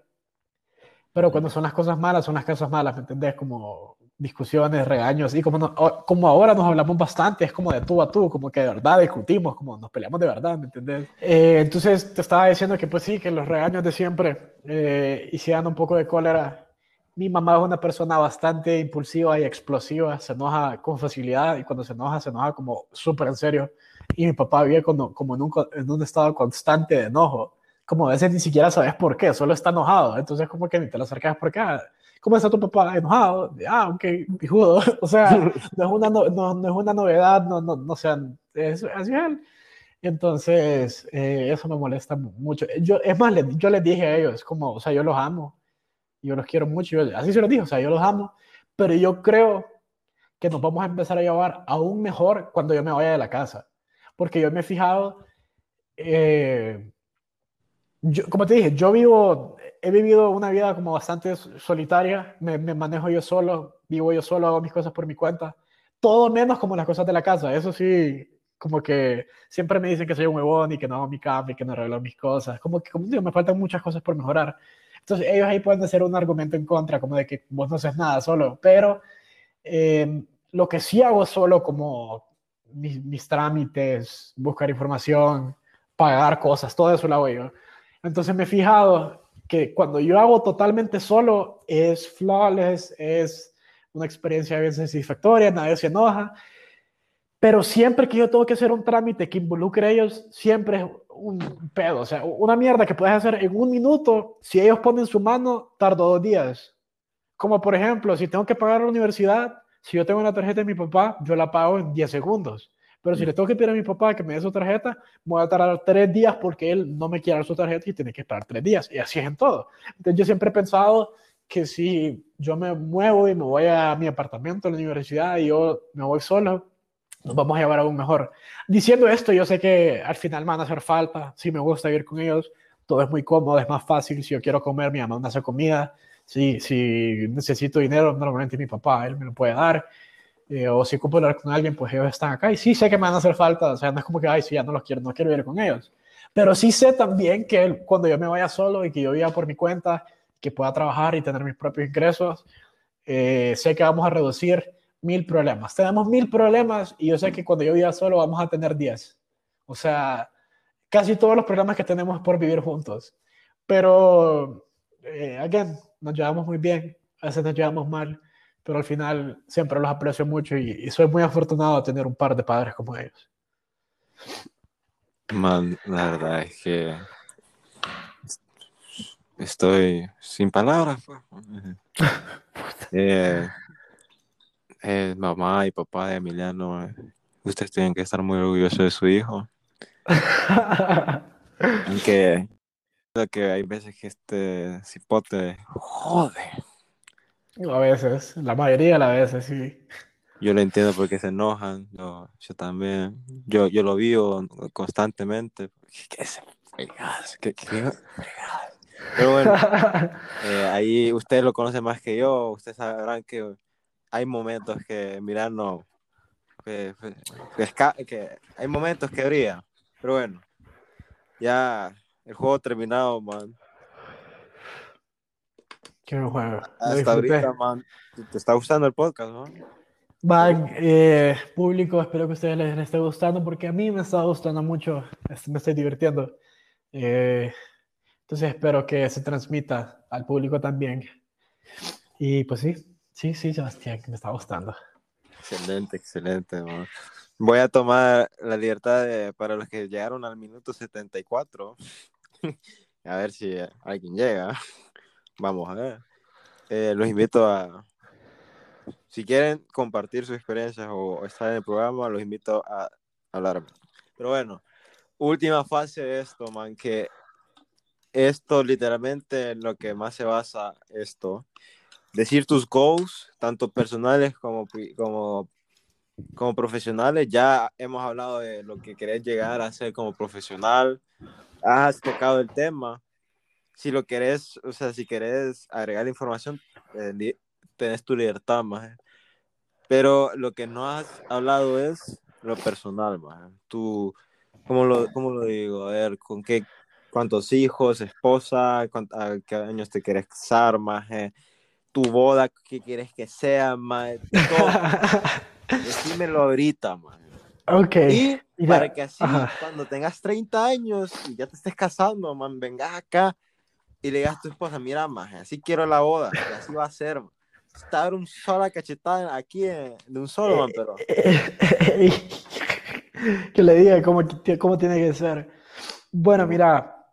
Pero cuando son las cosas malas, son las cosas malas, ¿me entendés? Como discusiones, regaños, y como, como ahora nos hablamos bastante, es como de tú a tú, como que de verdad discutimos, como nos peleamos de verdad, ¿me entendés? Eh, entonces te estaba diciendo que pues sí, que los regaños de siempre eh, hicieran un poco de cólera mi mamá es una persona bastante impulsiva y explosiva, se enoja con facilidad y cuando se enoja, se enoja como súper en serio. Y mi papá vive como, como en, un, en un estado constante de enojo, como a veces ni siquiera sabes por qué, solo está enojado. Entonces, como que ni te lo acercas por qué. ¿Cómo está tu papá? Enojado. Ah, ok, pijudo. O sea, no es una, no, no, es una novedad, no, no, no sean, es, así es. Entonces, eh, eso me molesta mucho. Yo, es más, yo les dije a ellos, como, o sea, yo los amo yo los quiero mucho, así se los digo, o sea, yo los amo, pero yo creo que nos vamos a empezar a llevar aún mejor cuando yo me vaya de la casa, porque yo me he fijado, eh, yo, como te dije, yo vivo, he vivido una vida como bastante solitaria, me, me, manejo yo solo, vivo yo solo, hago mis cosas por mi cuenta, todo menos como las cosas de la casa, eso sí, como que siempre me dicen que soy un huevón y que no hago mi cambio que no arreglo mis cosas, como que como digo, me faltan muchas cosas por mejorar, entonces ellos ahí pueden hacer un argumento en contra, como de que vos no haces nada solo, pero eh, lo que sí hago solo como mis, trámites, buscar información, pagar cosas, todo eso lo hago yo. Entonces me he fijado que cuando yo hago totalmente solo es flawless, es una experiencia bien satisfactoria, nadie se enoja, pero siempre que yo tengo que hacer un trámite que involucre a ellos, siempre es un pedo. O sea, una mierda que puedes hacer en un minuto, si ellos ponen su mano, tardo dos días. Como por ejemplo, si tengo que pagar la universidad, si yo tengo una tarjeta de mi papá, yo la pago en 10 segundos. Pero si le tengo que pedir a mi papá que me dé su tarjeta, voy a tardar tres días porque él no me quiere dar su tarjeta y tiene que esperar tres días. Y así es en todo. Entonces yo siempre he pensado que si yo me muevo y me voy a mi apartamento en la universidad y yo me voy solo, nos vamos a llevar aún mejor. Diciendo esto, yo sé que al final me van a hacer falta, si me gusta ir con ellos, todo es muy cómodo, es más fácil, si yo quiero comer, mi mamá me hace comida, si, si necesito dinero, normalmente mi papá, él me lo puede dar, eh, o si ocupo hablar con alguien, pues ellos están acá, y sí sé que me van a hacer falta, o sea, no es como que, ay, si ya no los quiero, no quiero ir con ellos, pero sí sé también que cuando yo me vaya solo y que yo viva por mi cuenta, que pueda trabajar y tener mis propios ingresos, eh, sé que vamos a reducir mil problemas. Tenemos mil problemas y yo sé que cuando yo viva solo vamos a tener diez. O sea, casi todos los problemas que tenemos por vivir juntos. Pero, eh, again, nos llevamos muy bien, a veces nos llevamos mal, pero al final siempre los aprecio mucho y, soy muy afortunado de tener un par de padres como ellos. Man, la verdad es que estoy sin palabras. Pues. Eh, eh, mamá y papá de Emiliano, eh, ustedes tienen que estar muy orgullosos de su hijo. Aunque que hay veces que este cipote jode. A veces, la mayoría de las veces, sí. Yo lo entiendo porque se enojan, yo, yo también, yo, yo lo vivo constantemente. ¿Qué es ¿Qué, qué, Pero bueno, eh, ahí ustedes lo conocen más que yo, ustedes sabrán que hay momentos que mirar no, que, que, hay momentos que brilla, pero bueno, ya el juego terminado, man. Qué juego. Hasta ahorita, man. ¿Te está gustando el podcast, no? Van, eh, público, espero que a ustedes les esté gustando porque a mí me está gustando mucho, me estoy divirtiendo. Eh, entonces espero que se transmita al público también. Y pues sí, sí, sí, Sebastián, que me está gustando. Excelente, excelente. Voy a tomar la libertad de, para los que llegaron al minuto 74, a ver si alguien llega. Vamos a ver. Eh, los invito a, si quieren compartir sus experiencias o estar en el programa, los invito a hablar. Pero bueno, última fase de esto, man, que esto literalmente en lo que más se basa esto. Decir tus goals, tanto personales como, como, como profesionales. Ya hemos hablado de lo que querés llegar a ser como profesional. Has tocado el tema. Si lo querés, o sea, si querés agregar información, eh, tenés tu libertad, más. Pero lo que no has hablado es lo personal, más. Tú, ¿cómo lo, cómo lo digo? A ver, ¿con qué, cuántos hijos, esposa, a qué años te quieres casar, más? Tu boda, ¿qué quieres que sea, más? Decímelo ahorita, más. Ok. Y para que así, cuando tengas 30 años y ya te estés casando, man, vengas acá y le digas a tu esposa, mira, más, así quiero la boda, y así va a ser. Estar un sola cachetada aquí de un solo, man, pero... que le diga cómo, cómo tiene que ser. Bueno, mira,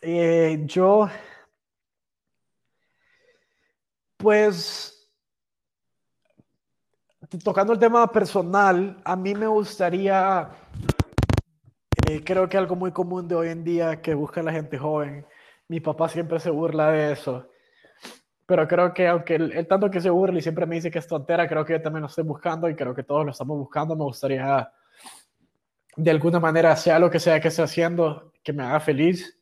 eh, yo, pues, tocando el tema personal, a mí me gustaría, eh, creo que algo muy común de hoy en día que busca la gente joven, mi papá siempre se burla de eso. Pero creo que aunque él, tanto que se burla y siempre me dice que es tontera, creo que yo también lo estoy buscando y creo que todos lo estamos buscando. Me gustaría, de alguna manera, sea lo que sea que esté haciendo, que me haga feliz.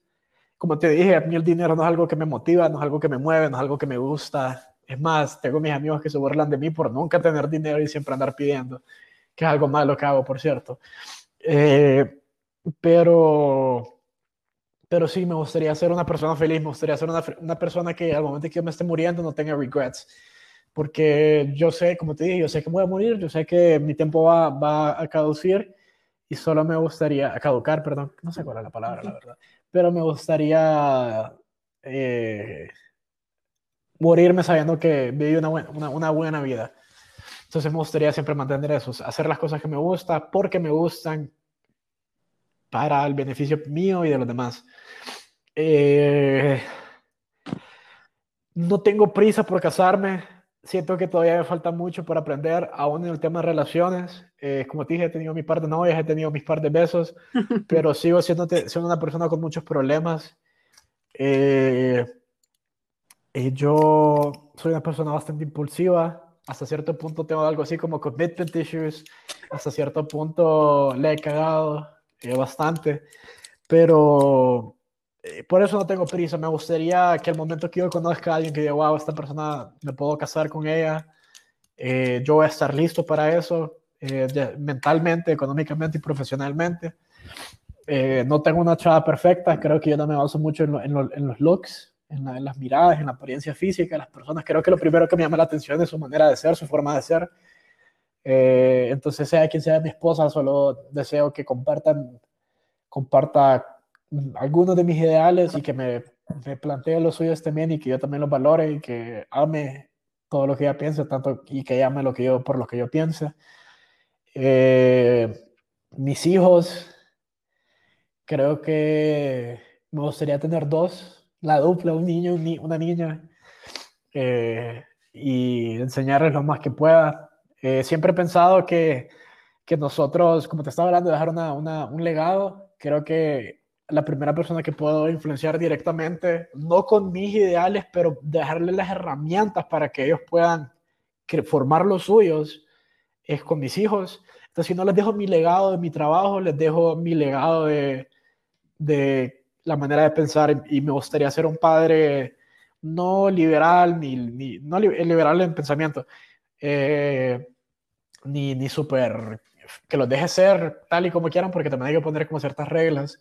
Como te dije, a mí el dinero no es algo que me motiva, no es algo que me mueve, no es algo que me gusta. Es más, tengo mis amigos que se burlan de mí por nunca tener dinero y siempre andar pidiendo, que es algo malo que hago, por cierto. Eh, pero pero sí, me gustaría ser una persona feliz, me gustaría ser una, una, persona que al momento que yo me esté muriendo no tenga regrets. Porque yo sé, como te dije, yo sé que voy a morir, yo sé que mi tiempo va, va a caducir y solo me gustaría, a caducar, perdón, no sé cuál es la palabra, la verdad, pero me gustaría eh, morirme sabiendo que viví una buena, una, una buena vida. Entonces me gustaría siempre mantener eso, hacer las cosas que me gustan, porque me gustan, para el beneficio mío y de los demás. Eh, no tengo prisa por casarme. Siento que todavía me falta mucho por aprender, aún en el tema de relaciones. Eh, como te dije, he tenido mi par de novias, he tenido mis par de besos, pero sigo siendo, siendo una persona con muchos problemas. Eh, yo soy una persona bastante impulsiva. Hasta cierto punto tengo algo así como commitment issues. Hasta cierto punto le he cagado eh, bastante, pero eh, por eso no tengo prisa. Me gustaría que al momento que yo conozca a alguien que diga, wow, esta persona me puedo casar con ella, eh, yo voy a estar listo para eso, mentalmente, económicamente y profesionalmente. no tengo una chava perfecta, creo que yo no me baso mucho en, en, los looks, en, en, las miradas, en la apariencia física de las personas. Creo que lo primero que me llama la atención es su manera de ser, su forma de ser. Eh, entonces, sea quien sea mi esposa, solo deseo que compartan, comparta algunos de mis ideales y que me, me plantee los suyos también y que yo también los valore y que ame todo lo que ella piense, tanto y que ella ame lo que yo, por lo que yo piense. Eh, mis hijos, creo que me gustaría tener dos, la dupla, un niño, una niña, eh, y enseñarles lo más que pueda. Eh, siempre he pensado que, que, nosotros, como te estaba hablando, dejar una, un legado, creo que la primera persona que puedo influenciar directamente, no con mis ideales, pero dejarles las herramientas para que ellos puedan formar los suyos, es con mis hijos. Entonces, si no les dejo mi legado de mi trabajo, les dejo mi legado de, de la manera de pensar y me gustaría ser un padre no liberal, ni, ni no liberal en pensamiento, eh, ni, ni súper que los deje ser tal y como quieran, porque también hay que poner como ciertas reglas,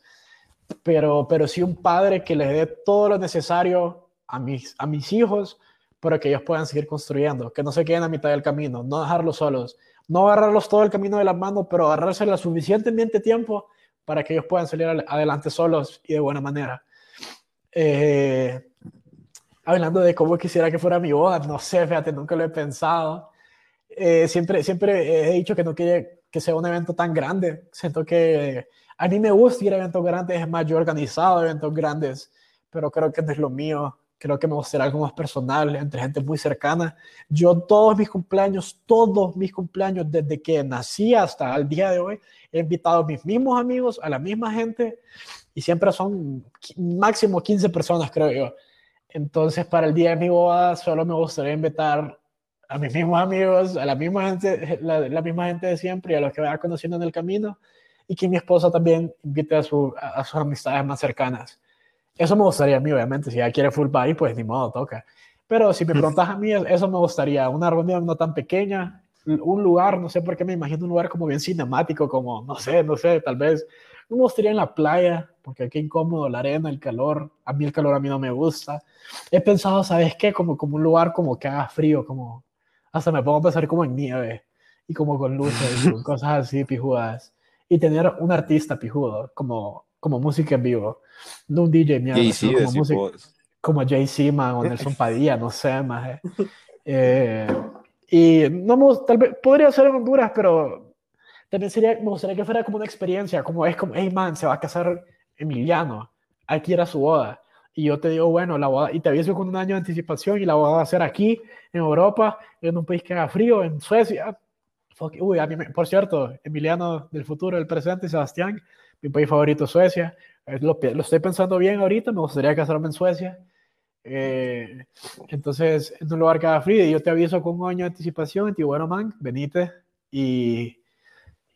pero, pero sí un padre que les dé todo lo necesario a mis, a mis hijos para que ellos puedan seguir construyendo, que no se queden a mitad del camino, no dejarlos solos, no agarrarlos todo el camino de las manos, pero agarrarse la suficientemente tiempo para que ellos puedan salir adelante solos y de buena manera. Eh, hablando de cómo quisiera que fuera mi boda, no sé, fíjate, nunca lo he pensado. Eh, siempre, siempre he dicho que no quiere que sea un evento tan grande. Siento que a mí me gusta ir a eventos grandes, es más, yo he organizado eventos grandes, pero creo que no es lo mío. Creo que me gustaría algo más personal, entre gente muy cercana. Yo todos mis cumpleaños, todos mis cumpleaños, desde que nací hasta el día de hoy, he invitado a mis mismos amigos, a la misma gente, y siempre son máximo 15 personas, creo yo. Entonces, para el día de mi boda, solo me gustaría invitar a mis mismos amigos, a la misma gente, la, misma gente de siempre y a los que vaya conociendo en el camino, y que mi esposa también invite a, a sus amistades más cercanas. Eso me gustaría a mí, obviamente. Si ella quiere full body, pues ni modo, toca. Pero si me preguntas a mí, eso me gustaría. Una reunión no tan pequeña, un lugar, no sé por qué me imagino un lugar como bien cinemático, como, no sé, no sé, tal vez. me gustaría en la playa, porque aquí incómodo, la arena, el calor. A mí el calor a mí no me gusta. He pensado, ¿sabes qué? Como, como un lugar como que haga frío, como... Hasta me pongo a pensar como en nieve y como con luces y cosas así pijudas. Y tener un artista pijudo, como como música en vivo. No un DJ mierda, como, música, como Jay-Z, o Nelson Padilla, no sé, más. Eh, y no me, tal vez podría ser en Honduras, pero también sería, me gustaría que fuera como una experiencia, como es como, hey man, se va a casar Emiliano, aquí era su boda. Y yo te digo, bueno, la boda, y te aviso con un año de anticipación, y la boda va a ser aquí, en Europa, en un país que haga frío, en Suecia. Uy, a mí por cierto, Emiliano del futuro, del presente, Sebastián, mi país favorito es Suecia. Lo, lo, estoy pensando bien ahorita, me gustaría casarme en Suecia. Eh, entonces, en un lugar haga frío, yo te aviso con un año de anticipación, y bueno, man, venite. Y,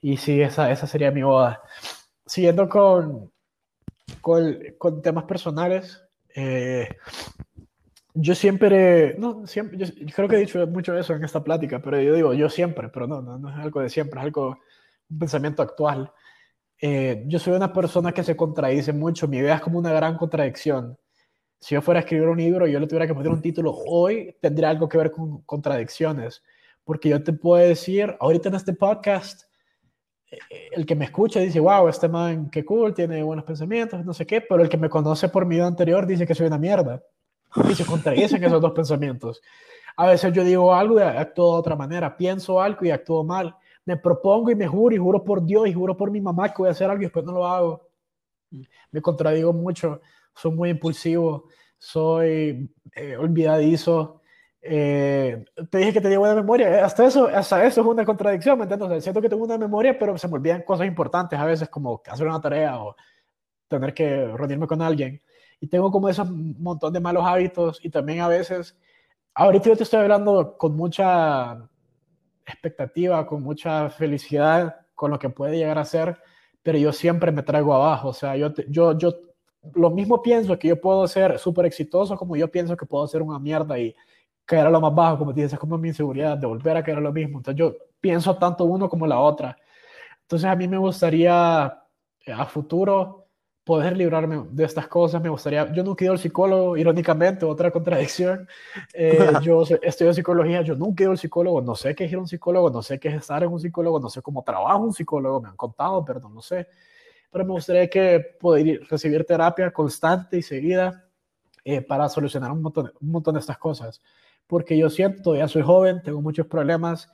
y sí, esa, esa sería mi boda. Siguiendo con, con, con temas personales, eh, yo siempre, no, siempre, yo, creo que he dicho mucho eso en esta plática, pero yo digo yo siempre, pero no, no, no es algo de siempre, es algo, un pensamiento actual. Eh, yo soy una persona que se contradice mucho, mi idea es como una gran contradicción. Si yo fuera a escribir un libro y yo le tuviera que poner un título hoy, tendría algo que ver con contradicciones, porque yo te puedo decir, ahorita en este podcast, eh, el que me escucha dice, wow, este man, qué cool, tiene buenos pensamientos, no sé qué, pero el que me conoce por mi vida anterior dice que soy una mierda. Y se contradicen esos dos pensamientos. A veces yo digo algo y actúo de otra manera, pienso algo y actúo mal me propongo y me juro y juro por Dios y juro por mi mamá que voy a hacer algo y después no lo hago. Me contradigo mucho, soy muy impulsivo, soy eh, olvidadizo. Eh, te dije que tenía buena memoria, eh, hasta eso, hasta eso es una contradicción, ¿me entiendes? siento que tengo una memoria, pero se me olvidan cosas importantes a veces, como hacer una tarea o tener que reunirme con alguien. Y tengo como esos montón de malos hábitos y también a veces, ahorita yo te estoy hablando con mucha expectativa, con mucha felicidad con lo que puede llegar a ser, pero yo siempre me traigo abajo. O sea, yo, yo, yo lo mismo pienso que yo puedo ser súper exitoso como yo pienso que puedo ser una mierda y caer a lo más bajo, como dices, es como mi inseguridad de volver a caer a lo mismo. Entonces yo pienso tanto uno como la otra. Entonces a mí me gustaría a futuro poder librarme de estas cosas. Me gustaría, yo nunca he ido al psicólogo, irónicamente, otra contradicción. Eh, yo estudio psicología, yo nunca he ido al psicólogo, no sé qué es ir a un psicólogo, no sé qué es estar en un psicólogo, no sé cómo trabaja un psicólogo, me han contado, pero no sé. Pero me gustaría que poder recibir terapia constante y seguida eh, para solucionar un montón, un montón de estas cosas. porque yo siento, ya soy joven, tengo muchos problemas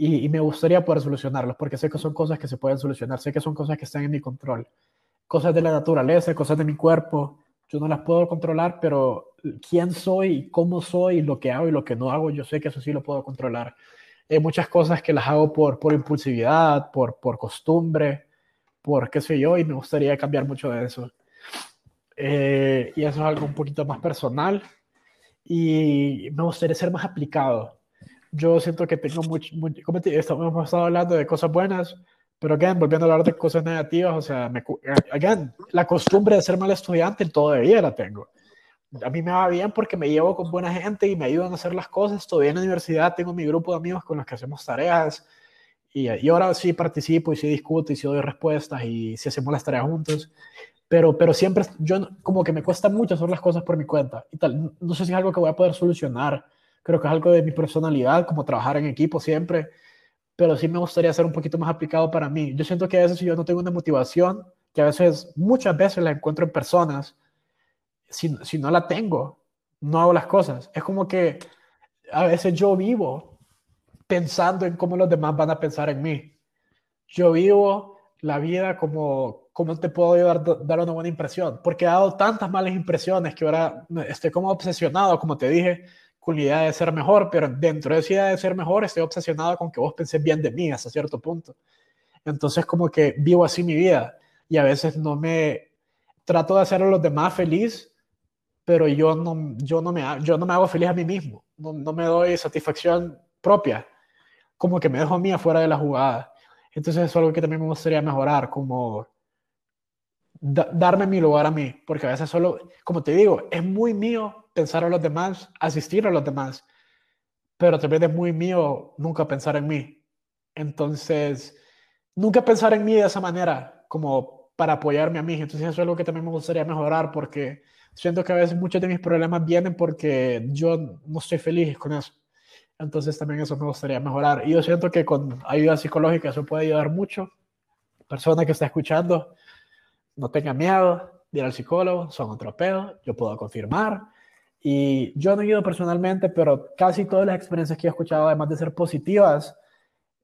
y, me gustaría poder solucionarlos, porque sé que son cosas que se pueden solucionar, sé que son cosas que están en mi control, cosas de la naturaleza, cosas de mi cuerpo, yo no las puedo controlar, pero quién soy, cómo soy, lo que hago y lo que no hago, yo sé que eso sí lo puedo controlar. Hay muchas cosas que las hago por, por impulsividad, por, por costumbre, por qué sé yo, y me gustaría cambiar mucho de eso. Eh, y eso es algo un poquito más personal y me gustaría ser más aplicado. Yo siento que tengo mucho, como te, hemos estado hablando de cosas buenas, pero again, volviendo a hablar de cosas negativas, o sea, me, again, la costumbre de ser mal estudiante todavía la tengo. A mí me va bien porque me llevo con buena gente y me ayudan a hacer las cosas. Todavía en la universidad tengo mi grupo de amigos con los que hacemos tareas y, y ahora sí participo y sí discuto y sí doy respuestas y sí hacemos las tareas juntos pero, pero siempre yo como que me cuesta mucho hacer las cosas por mi cuenta y tal. No sé si es algo que voy a poder solucionar. Creo que es algo de mi personalidad, como trabajar en equipo siempre, pero sí me gustaría ser un poquito más aplicado para mí. Yo siento que a veces si yo no tengo una motivación, que a veces, muchas veces la encuentro en personas, si, si no la tengo, no hago las cosas. Es como que a veces yo vivo pensando en cómo los demás van a pensar en mí. Yo vivo la vida como ¿cómo te puedo dar, dar una buena impresión? Porque he dado tantas malas impresiones que ahora estoy como obsesionado, como te dije, con la idea de ser mejor, pero dentro de esa idea de ser mejor estoy obsesionado con que vos penses bien de mí hasta cierto punto. Entonces como que vivo así mi vida y a veces no me trato de hacer a los demás feliz, pero yo no, yo no, me, yo no me hago feliz a mí mismo, no, no me doy satisfacción propia, como que me dejo a mí afuera de la jugada. Entonces eso es algo que también me gustaría mejorar, como darme mi lugar a mí, porque a veces solo, como te digo, es muy mío pensar a los demás, asistir a los demás, pero también es muy mío nunca pensar en mí. Entonces, nunca pensar en mí de esa manera, como para apoyarme a mí. Entonces, eso es algo que también me gustaría mejorar, porque siento que a veces muchos de mis problemas vienen porque yo no estoy feliz con eso. Entonces, también eso me gustaría mejorar. Y yo siento que con ayuda psicológica eso puede ayudar mucho. Persona que está escuchando, no tenga miedo de ir al psicólogo, son otro pedo, yo puedo confirmar. Y yo no he ido personalmente, pero casi todas las experiencias que he escuchado, además de ser positivas,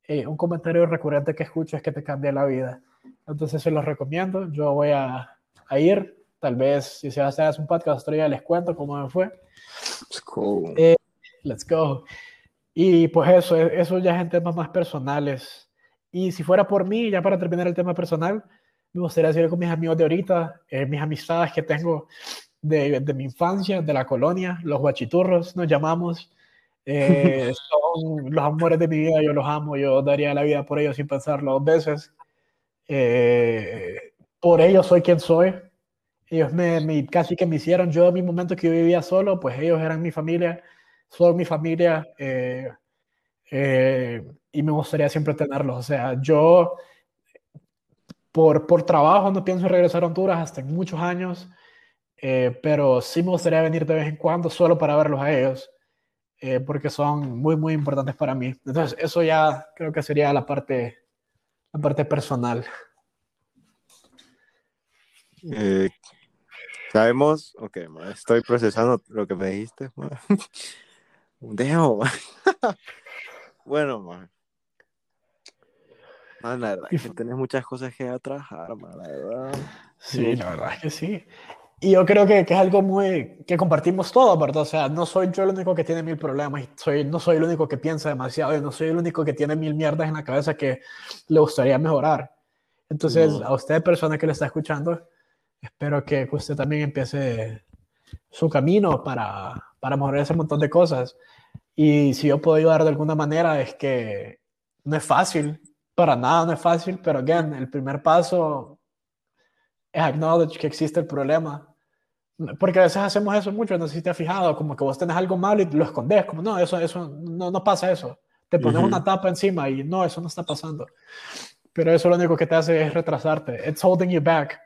eh, un comentario recurrente que escucho es que te cambia la vida. Entonces se los recomiendo. Yo voy a, a ir. Tal vez si se hace un podcast, ya les cuento cómo me fue. Let's go. Eh, let's go. Y pues eso, eso ya es en temas más personales. Y si fuera por mí, ya para terminar el tema personal, me gustaría decir con mis amigos de ahorita, eh, mis amistades que tengo de, de, mi infancia, de la colonia, los guachiturros nos llamamos. Eh, son los amores de mi vida, yo los amo, yo daría la vida por ellos sin pensarlo dos veces. Eh, por ellos soy quien soy. Ellos me, casi que me hicieron, yo en mi momento que yo vivía solo, pues ellos eran mi familia, son mi familia, y me gustaría siempre tenerlos. O sea, yo por, por trabajo no pienso regresar a Honduras hasta en muchos años, eh, pero sí me gustaría venir de vez en cuando solo para verlos a ellos, eh, porque son muy, muy importantes para mí. Entonces, eso ya creo que sería la parte, la parte personal. Eh, sabemos, ok, estoy procesando lo que me dijiste. Un dejo. bueno, man. Man, la verdad es que tenés muchas cosas que trabajar, man, la verdad. Sí, la verdad es que sí. Y yo creo que, que, es algo muy que compartimos todos, ¿verdad? O sea, no soy yo el único que tiene mil problemas, soy, no soy el único que piensa demasiado, y no soy el único que tiene mil mierdas en la cabeza que le gustaría mejorar. Entonces, a usted, persona que le está escuchando, espero que usted también empiece su camino para, para mejorar ese montón de cosas. Y si yo puedo ayudar de alguna manera, es que no es fácil, para nada no es fácil, pero again, el primer paso es acknowledge que existe el problema. Porque a veces hacemos eso mucho, no sé si te has fijado, como que vos tenés algo malo y lo escondes, como no, eso, eso, no, no pasa eso. Te pones una tapa encima y no, eso no está pasando. Pero eso lo único que te hace es retrasarte. It's holding you back.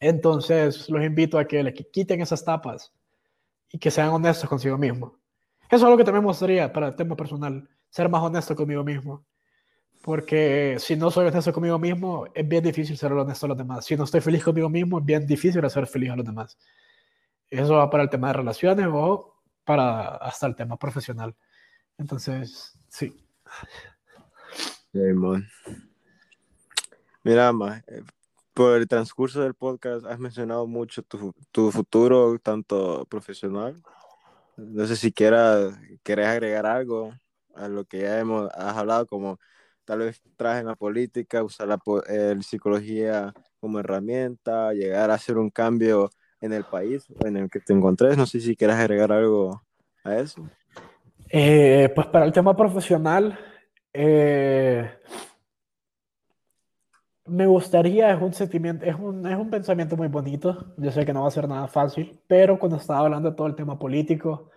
Entonces, los invito a que le quiten esas tapas y que sean honestos consigo mismo. Eso es algo que también me gustaría para el tema personal, ser más honesto conmigo mismo. Porque si no soy honesto conmigo mismo, es bien difícil ser honesto a los demás. Si no estoy feliz conmigo mismo, es bien difícil hacer feliz a los demás. Eso va para el tema de relaciones o para hasta el tema profesional. Entonces, sí. Mira, más, eh, por el transcurso del podcast has mencionado mucho tu, tu futuro, tanto profesional. No sé si quieras, agregar algo a lo que ya hemos has hablado, como tal vez traje en la política, usar la psicología como herramienta, llegar a hacer un cambio en el país en el que te encontres. No sé si quieres agregar algo a eso. Eh, pues para el tema profesional, eh, me gustaría, es un sentimiento, es un, es un pensamiento muy bonito. Yo sé que no va a ser nada fácil, pero cuando estaba hablando de todo el tema político,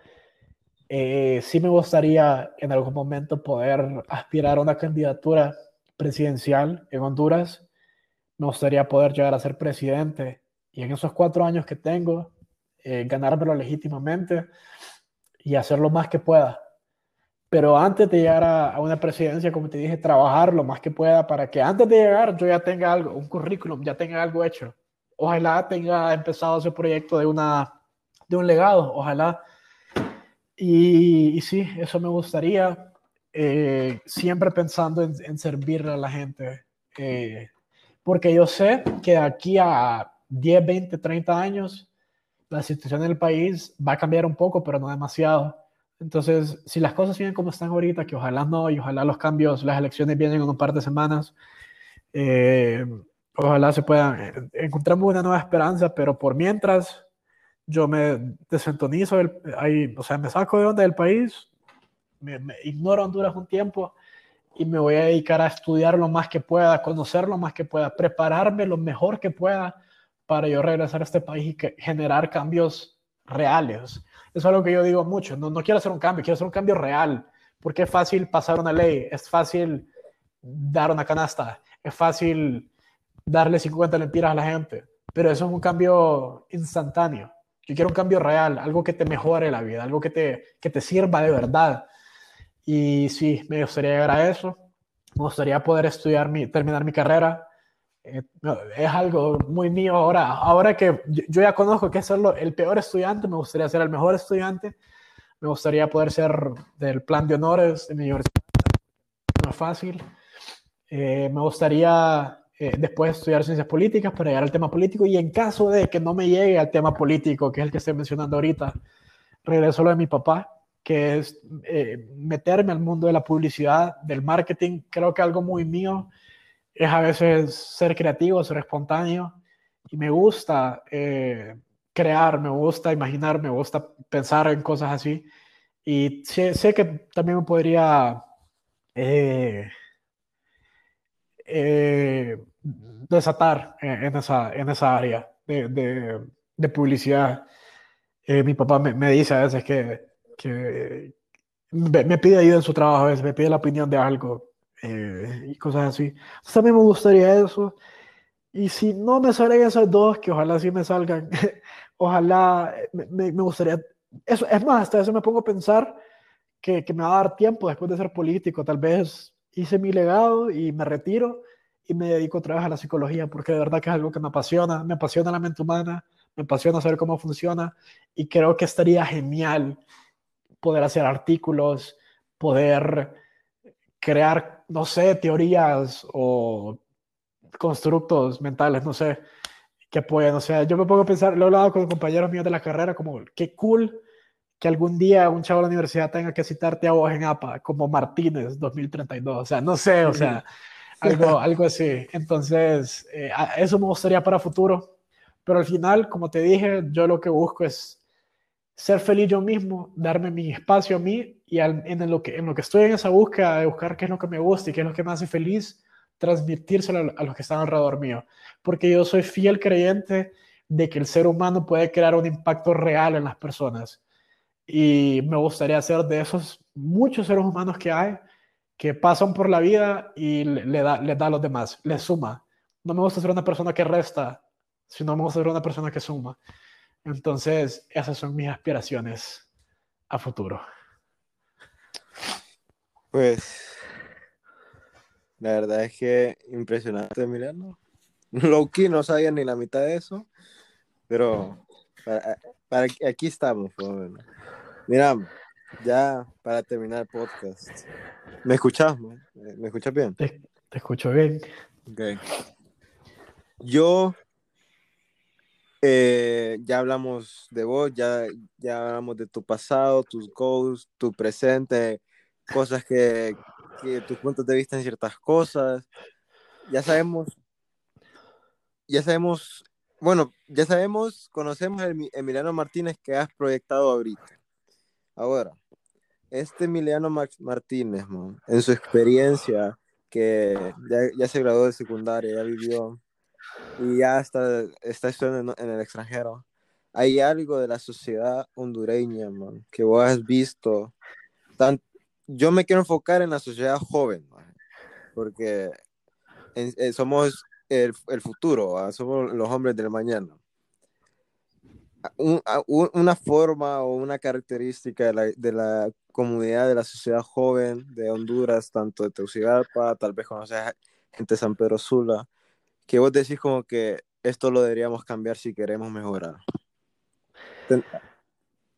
eh, sí me gustaría en algún momento poder aspirar a una candidatura presidencial en Honduras. Me gustaría poder llegar a ser presidente y en esos cuatro años que tengo, eh, ganármelo legítimamente y hacer lo más que pueda. Pero antes de llegar a, una presidencia, como te dije, trabajar lo más que pueda para que antes de llegar yo ya tenga algo, un currículum, ya tenga algo hecho. Ojalá tenga empezado ese proyecto de, una, de un legado, ojalá. Y, sí, eso me gustaría, eh, siempre pensando en, en, servirle a la gente. Eh, porque yo sé que aquí a 10, 20, 30 años, la situación del país va a cambiar un poco, pero no demasiado. Entonces, si las cosas siguen como están ahorita, que ojalá no, y ojalá los cambios, las elecciones vienen en un par de semanas, eh, ojalá se puedan, eh, encontramos una nueva esperanza, pero por mientras yo me desentonizo, ahí, o sea, me saco de onda del país, me, me ignoro Honduras un tiempo y me voy a dedicar a estudiar lo más que pueda, conocer lo más que pueda, prepararme lo mejor que pueda para yo regresar a este país y generar cambios reales. Eso es algo que yo digo mucho. No, no quiero hacer un cambio, quiero hacer un cambio real. Porque es fácil pasar una ley, es fácil dar una canasta, es fácil darle 50 lempiras a la gente. Pero eso es un cambio instantáneo. Yo quiero un cambio real, algo que te mejore la vida, algo que te, que te sirva de verdad. Y sí, me gustaría llegar a eso. Me gustaría poder estudiar, mi, terminar mi carrera, eh, es algo muy mío ahora. Ahora que yo, ya conozco que es ser el peor estudiante, me gustaría ser el mejor estudiante. Me gustaría poder ser del plan de honores de mi universidad. No es fácil. Eh, me gustaría eh, después estudiar ciencias políticas para llegar al tema político y en caso de que no me llegue al tema político, que es el que estoy mencionando ahorita, regreso a lo de mi papá, que es meterme al mundo de la publicidad, del marketing. Creo que algo muy mío es a veces ser creativo, ser espontáneo y me gusta eh, crear, me gusta imaginar, me gusta pensar en cosas así y sé, que también me podría eh, eh, desatar en, esa, en esa área de, de, publicidad. mi papá me, me, dice a veces que, que me pide ayuda en su trabajo, a veces me pide la opinión de algo eh, y cosas así. Entonces, también me gustaría eso. Y si no me salen esas dos, que ojalá sí me salgan, ojalá me, me, gustaría. Eso, es más, hasta eso me pongo a pensar que, que, me va a dar tiempo después de ser político. Tal vez hice mi legado y me retiro y me dedico otra vez a la psicología, porque de verdad que es algo que me apasiona. Me apasiona la mente humana, me apasiona saber cómo funciona y creo que estaría genial poder hacer artículos, poder crear, no sé, teorías o constructos mentales, no sé, que pueden, o sea, yo me pongo a pensar, lo he hablado con compañeros míos de la carrera, como, qué cool que algún día un chavo de la universidad tenga que citarte a vos en APA, como Martínez 2032, o sea, no sé, o sea, algo, algo así. Entonces, eh, eso me gustaría para futuro, pero al final, como te dije, yo lo que busco es ser feliz yo mismo, darme mi espacio a mí y en, lo que, en lo que estoy en esa búsqueda de buscar qué es lo que me gusta y qué es lo que me hace feliz, transmitírselo a, los que están alrededor mío. Porque yo soy fiel creyente de que el ser humano puede crear un impacto real en las personas. Y me gustaría ser de esos muchos seres humanos que hay que pasan por la vida y le, da, le da a los demás, le suma. No me gusta ser una persona que resta, sino me gusta ser una persona que suma. Entonces, esas son mis aspiraciones a futuro. Pues, la verdad es que impresionante, mirando. Loki no sabía ni la mitad de eso, pero para, aquí estamos, por Mira, ya para terminar el podcast. ¿Me escuchas? ¿Me escuchas bien? Te, escucho bien. Ok. Yo, eh, ya hablamos de vos, ya, ya hablamos de tu pasado, tus goals, tu presente, cosas que, que tus puntos de vista en ciertas cosas. Ya sabemos, ya sabemos, bueno, ya sabemos, conocemos el Emiliano Martínez que has proyectado ahorita. Ahora, este Emiliano Martínez, en su experiencia, que ya, se graduó de secundaria, ya vivió y ya está, está estudiando en, el extranjero, hay algo de la sociedad hondureña, man, que vos has visto. Tan, yo me quiero enfocar en la sociedad joven, porque eh, somos el, el futuro, somos los hombres del mañana una forma o una característica de la, de la, comunidad, de la sociedad joven de Honduras, tanto de Tegucigalpa, tal vez conoces gente de San Pedro Sula, que vos decís como que esto lo deberíamos cambiar si queremos mejorar.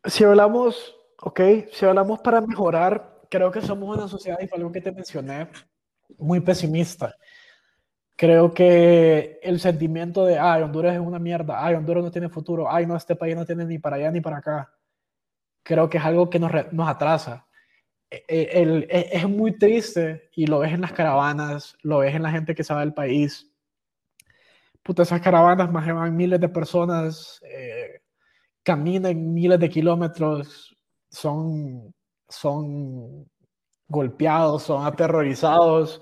Si hablamos, ok, si hablamos para mejorar, creo que somos una sociedad, y fue algo que te mencioné, muy pesimista. Creo que el sentimiento de, ay, Honduras es una mierda, ay, Honduras no tiene futuro, ay, no, este país no tiene ni para allá ni para acá, creo que es algo que nos, nos atrasa. E, e, el, e, es muy triste y lo ves en las caravanas, lo ves en la gente que va del país. Puta, esas caravanas más van miles de personas, eh, caminan miles de kilómetros, son, son golpeados, son aterrorizados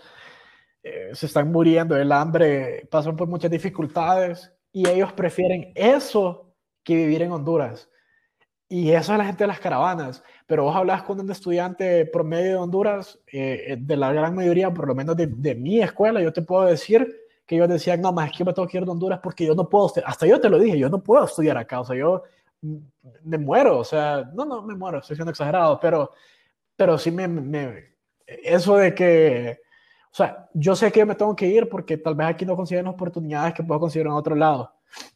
eh, se están muriendo del hambre, pasan por muchas dificultades y ellos prefieren eso que vivir en Honduras. Y eso es la gente de las caravanas. Pero vos hablas con un estudiante promedio de Honduras, eh, de la gran mayoría, por lo menos de, mi escuela, yo te puedo decir que ellos decían, no, más es que yo me tengo que ir de Honduras porque yo no puedo, hasta yo te lo dije, yo no puedo estudiar acá, o sea, yo mm, me muero, o sea, no, no me muero, estoy siendo exagerado, pero, pero sí me, me eso de que o sea, yo sé que me tengo que ir porque tal vez aquí no consiguen oportunidades que puedo conseguir en otro lado.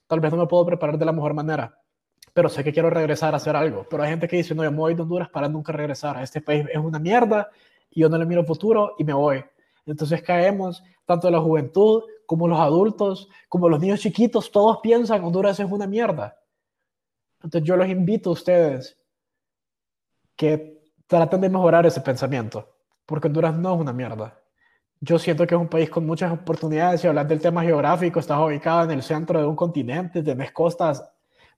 Tal vez no me puedo preparar de la mejor manera, pero sé que quiero regresar a hacer algo. Pero hay gente que dice, no, yo me voy de Honduras para nunca regresar. A este país es una mierda y yo no le miro futuro y me voy. Entonces caemos, tanto la juventud como los adultos, como los niños chiquitos, todos piensan Honduras es una mierda. Entonces yo los invito a ustedes que traten de mejorar ese pensamiento, porque Honduras no es una mierda. Yo siento que es un país con muchas oportunidades. Si hablas del tema geográfico, estás ubicado en el centro de un continente, tenés costas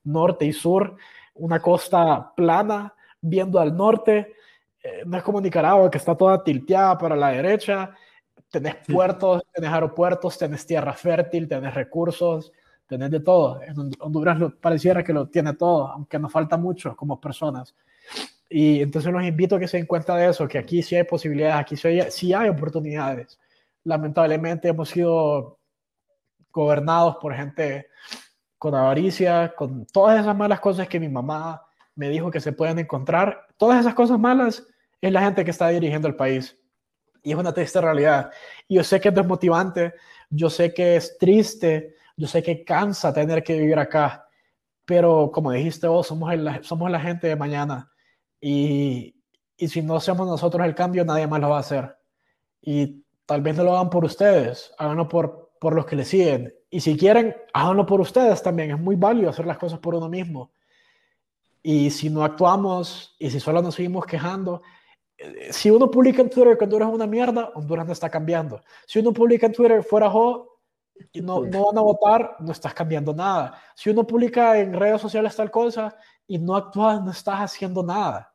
norte y sur, una costa plana viendo al norte. Eh, no es como Nicaragua, que está toda tilteada para la derecha. Tenés puertos, tenés aeropuertos, tenés tierra fértil, tenés recursos, tenés de todo. En Honduras pareciera que lo tiene todo, aunque nos falta mucho como personas. Y entonces los invito a que se den cuenta de eso, que aquí sí hay posibilidades, aquí sí hay, sí hay oportunidades. Lamentablemente hemos sido gobernados por gente con avaricia, con todas esas malas cosas que mi mamá me dijo que se pueden encontrar. Todas esas cosas malas es la gente que está dirigiendo el país. Y es una triste realidad. Y yo sé que es desmotivante, yo sé que es triste, yo sé que cansa tener que vivir acá. Pero como dijiste vos, somos, somos la gente de mañana y, y si no hacemos nosotros el cambio, nadie más lo va a hacer. Y tal vez no lo hagan por ustedes, háganlo por, por los que le siguen. Y si quieren, háganlo por ustedes también. Es muy válido hacer las cosas por uno mismo. Y si no actuamos y si solo nos seguimos quejando, si uno publica en Twitter que Honduras es una mierda, Honduras no está cambiando. Si uno publica en Twitter fuera Jo y no, no van a votar, no estás cambiando nada. Si uno publica en redes sociales tal cosa y no actúas, no estás haciendo nada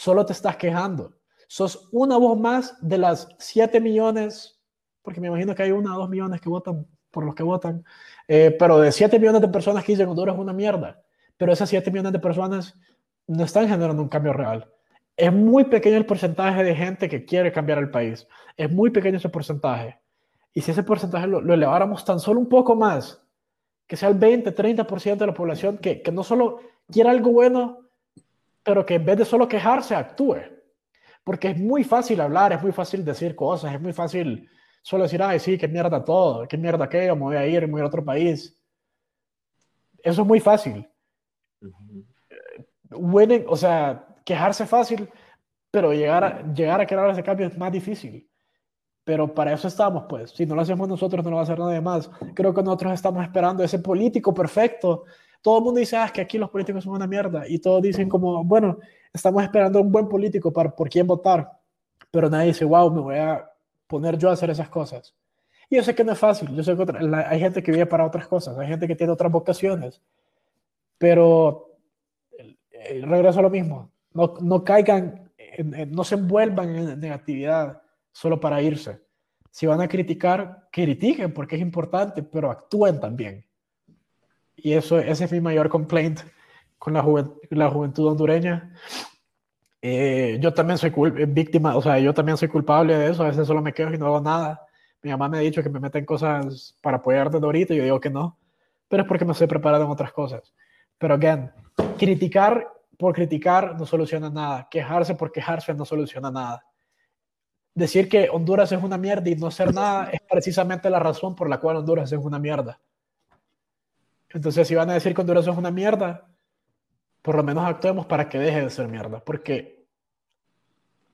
solo te estás quejando. Sos una voz más de las 7 millones, porque me imagino que hay una o dos millones que votan por los que votan, eh, pero de 7 millones de personas que dicen Honduras es una mierda, pero esas 7 millones de personas no están generando un cambio real. Es muy pequeño el porcentaje de gente que quiere cambiar el país. Es muy pequeño ese porcentaje. Y si ese porcentaje lo, eleváramos tan solo un poco más, que sea el 20, 30% de la población que, que no solo quiere algo bueno, pero que en vez de solo quejarse, actúe. Porque es muy fácil hablar, es muy fácil decir cosas, es muy fácil solo decir, ay, sí, qué mierda todo, qué mierda aquello, me voy a ir, me voy a otro país. Eso es muy fácil. winning, o sea, quejarse fácil, pero llegar a, llegar a crear ese cambio es más difícil. Pero para eso estamos, pues. Si no lo hacemos nosotros, no lo va a hacer nadie más. Creo que nosotros estamos esperando ese político perfecto. Todo el mundo dice, ah, es que aquí los políticos son una mierda. Y todos dicen como, bueno, estamos esperando un buen político para por quién votar. Pero nadie dice, wow, me voy a poner yo a hacer esas cosas. Y yo sé que no es fácil. Yo sé que hay gente que vive para otras cosas. Hay gente que tiene otras vocaciones. Pero regreso a lo mismo. No, no caigan, no se envuelvan en negatividad solo para irse. Si van a criticar, critiquen porque es importante, pero actúen también. Y eso, ese es mi mayor complaint con la, la juventud hondureña. Eh, yo también soy víctima, o sea, yo también soy culpable de eso. A veces solo me quedo y no hago nada. Mi mamá me ha dicho que me meten cosas para apoyar desde ahorita y yo digo que no. Pero es porque me estoy preparado en otras cosas. Pero, again, criticar por criticar no soluciona nada. Quejarse por quejarse no soluciona nada decir que Honduras es una mierda y no hacer nada es precisamente la razón por la cual Honduras es una mierda. Entonces, si van a decir que Honduras es una mierda, por lo menos actuemos para que deje de ser mierda, porque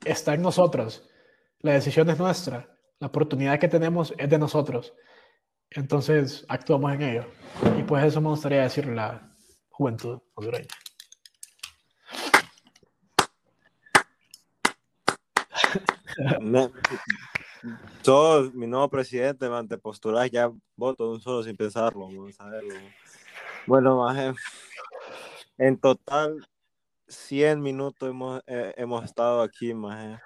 está en nosotros. La decisión es nuestra. La oportunidad que tenemos es de nosotros. Entonces, actuamos en ello. Y pues eso me gustaría decirle a la juventud hondureña. Todo mi nuevo presidente, ante posturas ya voto un solo sin pensarlo, verlo. Bueno, más en total 100 minutos hemos, eh, hemos estado aquí, más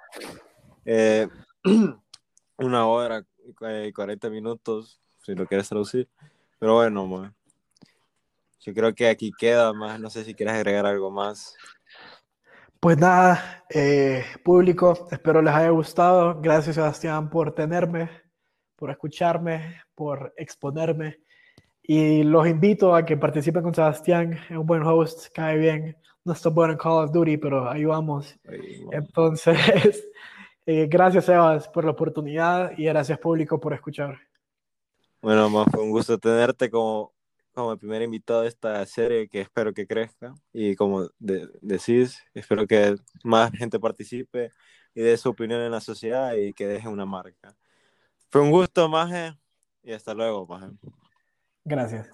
eh, una hora y 40 minutos, si lo quieres traducir. Pero bueno, yo creo que aquí queda más, no sé si quieres agregar algo más. Pues nada, eh, público, espero les haya gustado. Gracias Sebastián por tenerme, por escucharme, por exponerme. Y los invito a que participen con Sebastián, es un buen host, cae bien. No está bueno en Call of Duty, pero ahí vamos. Entonces, eh, gracias Sebas por la oportunidad y gracias público por escuchar. Bueno, más fue un gusto tenerte como como el primer invitado de esta serie que espero que crezca y como decís, espero que más gente participe y dé su opinión en la sociedad y que deje una marca. Fue un gusto, Maje, y hasta luego, Maje. Gracias.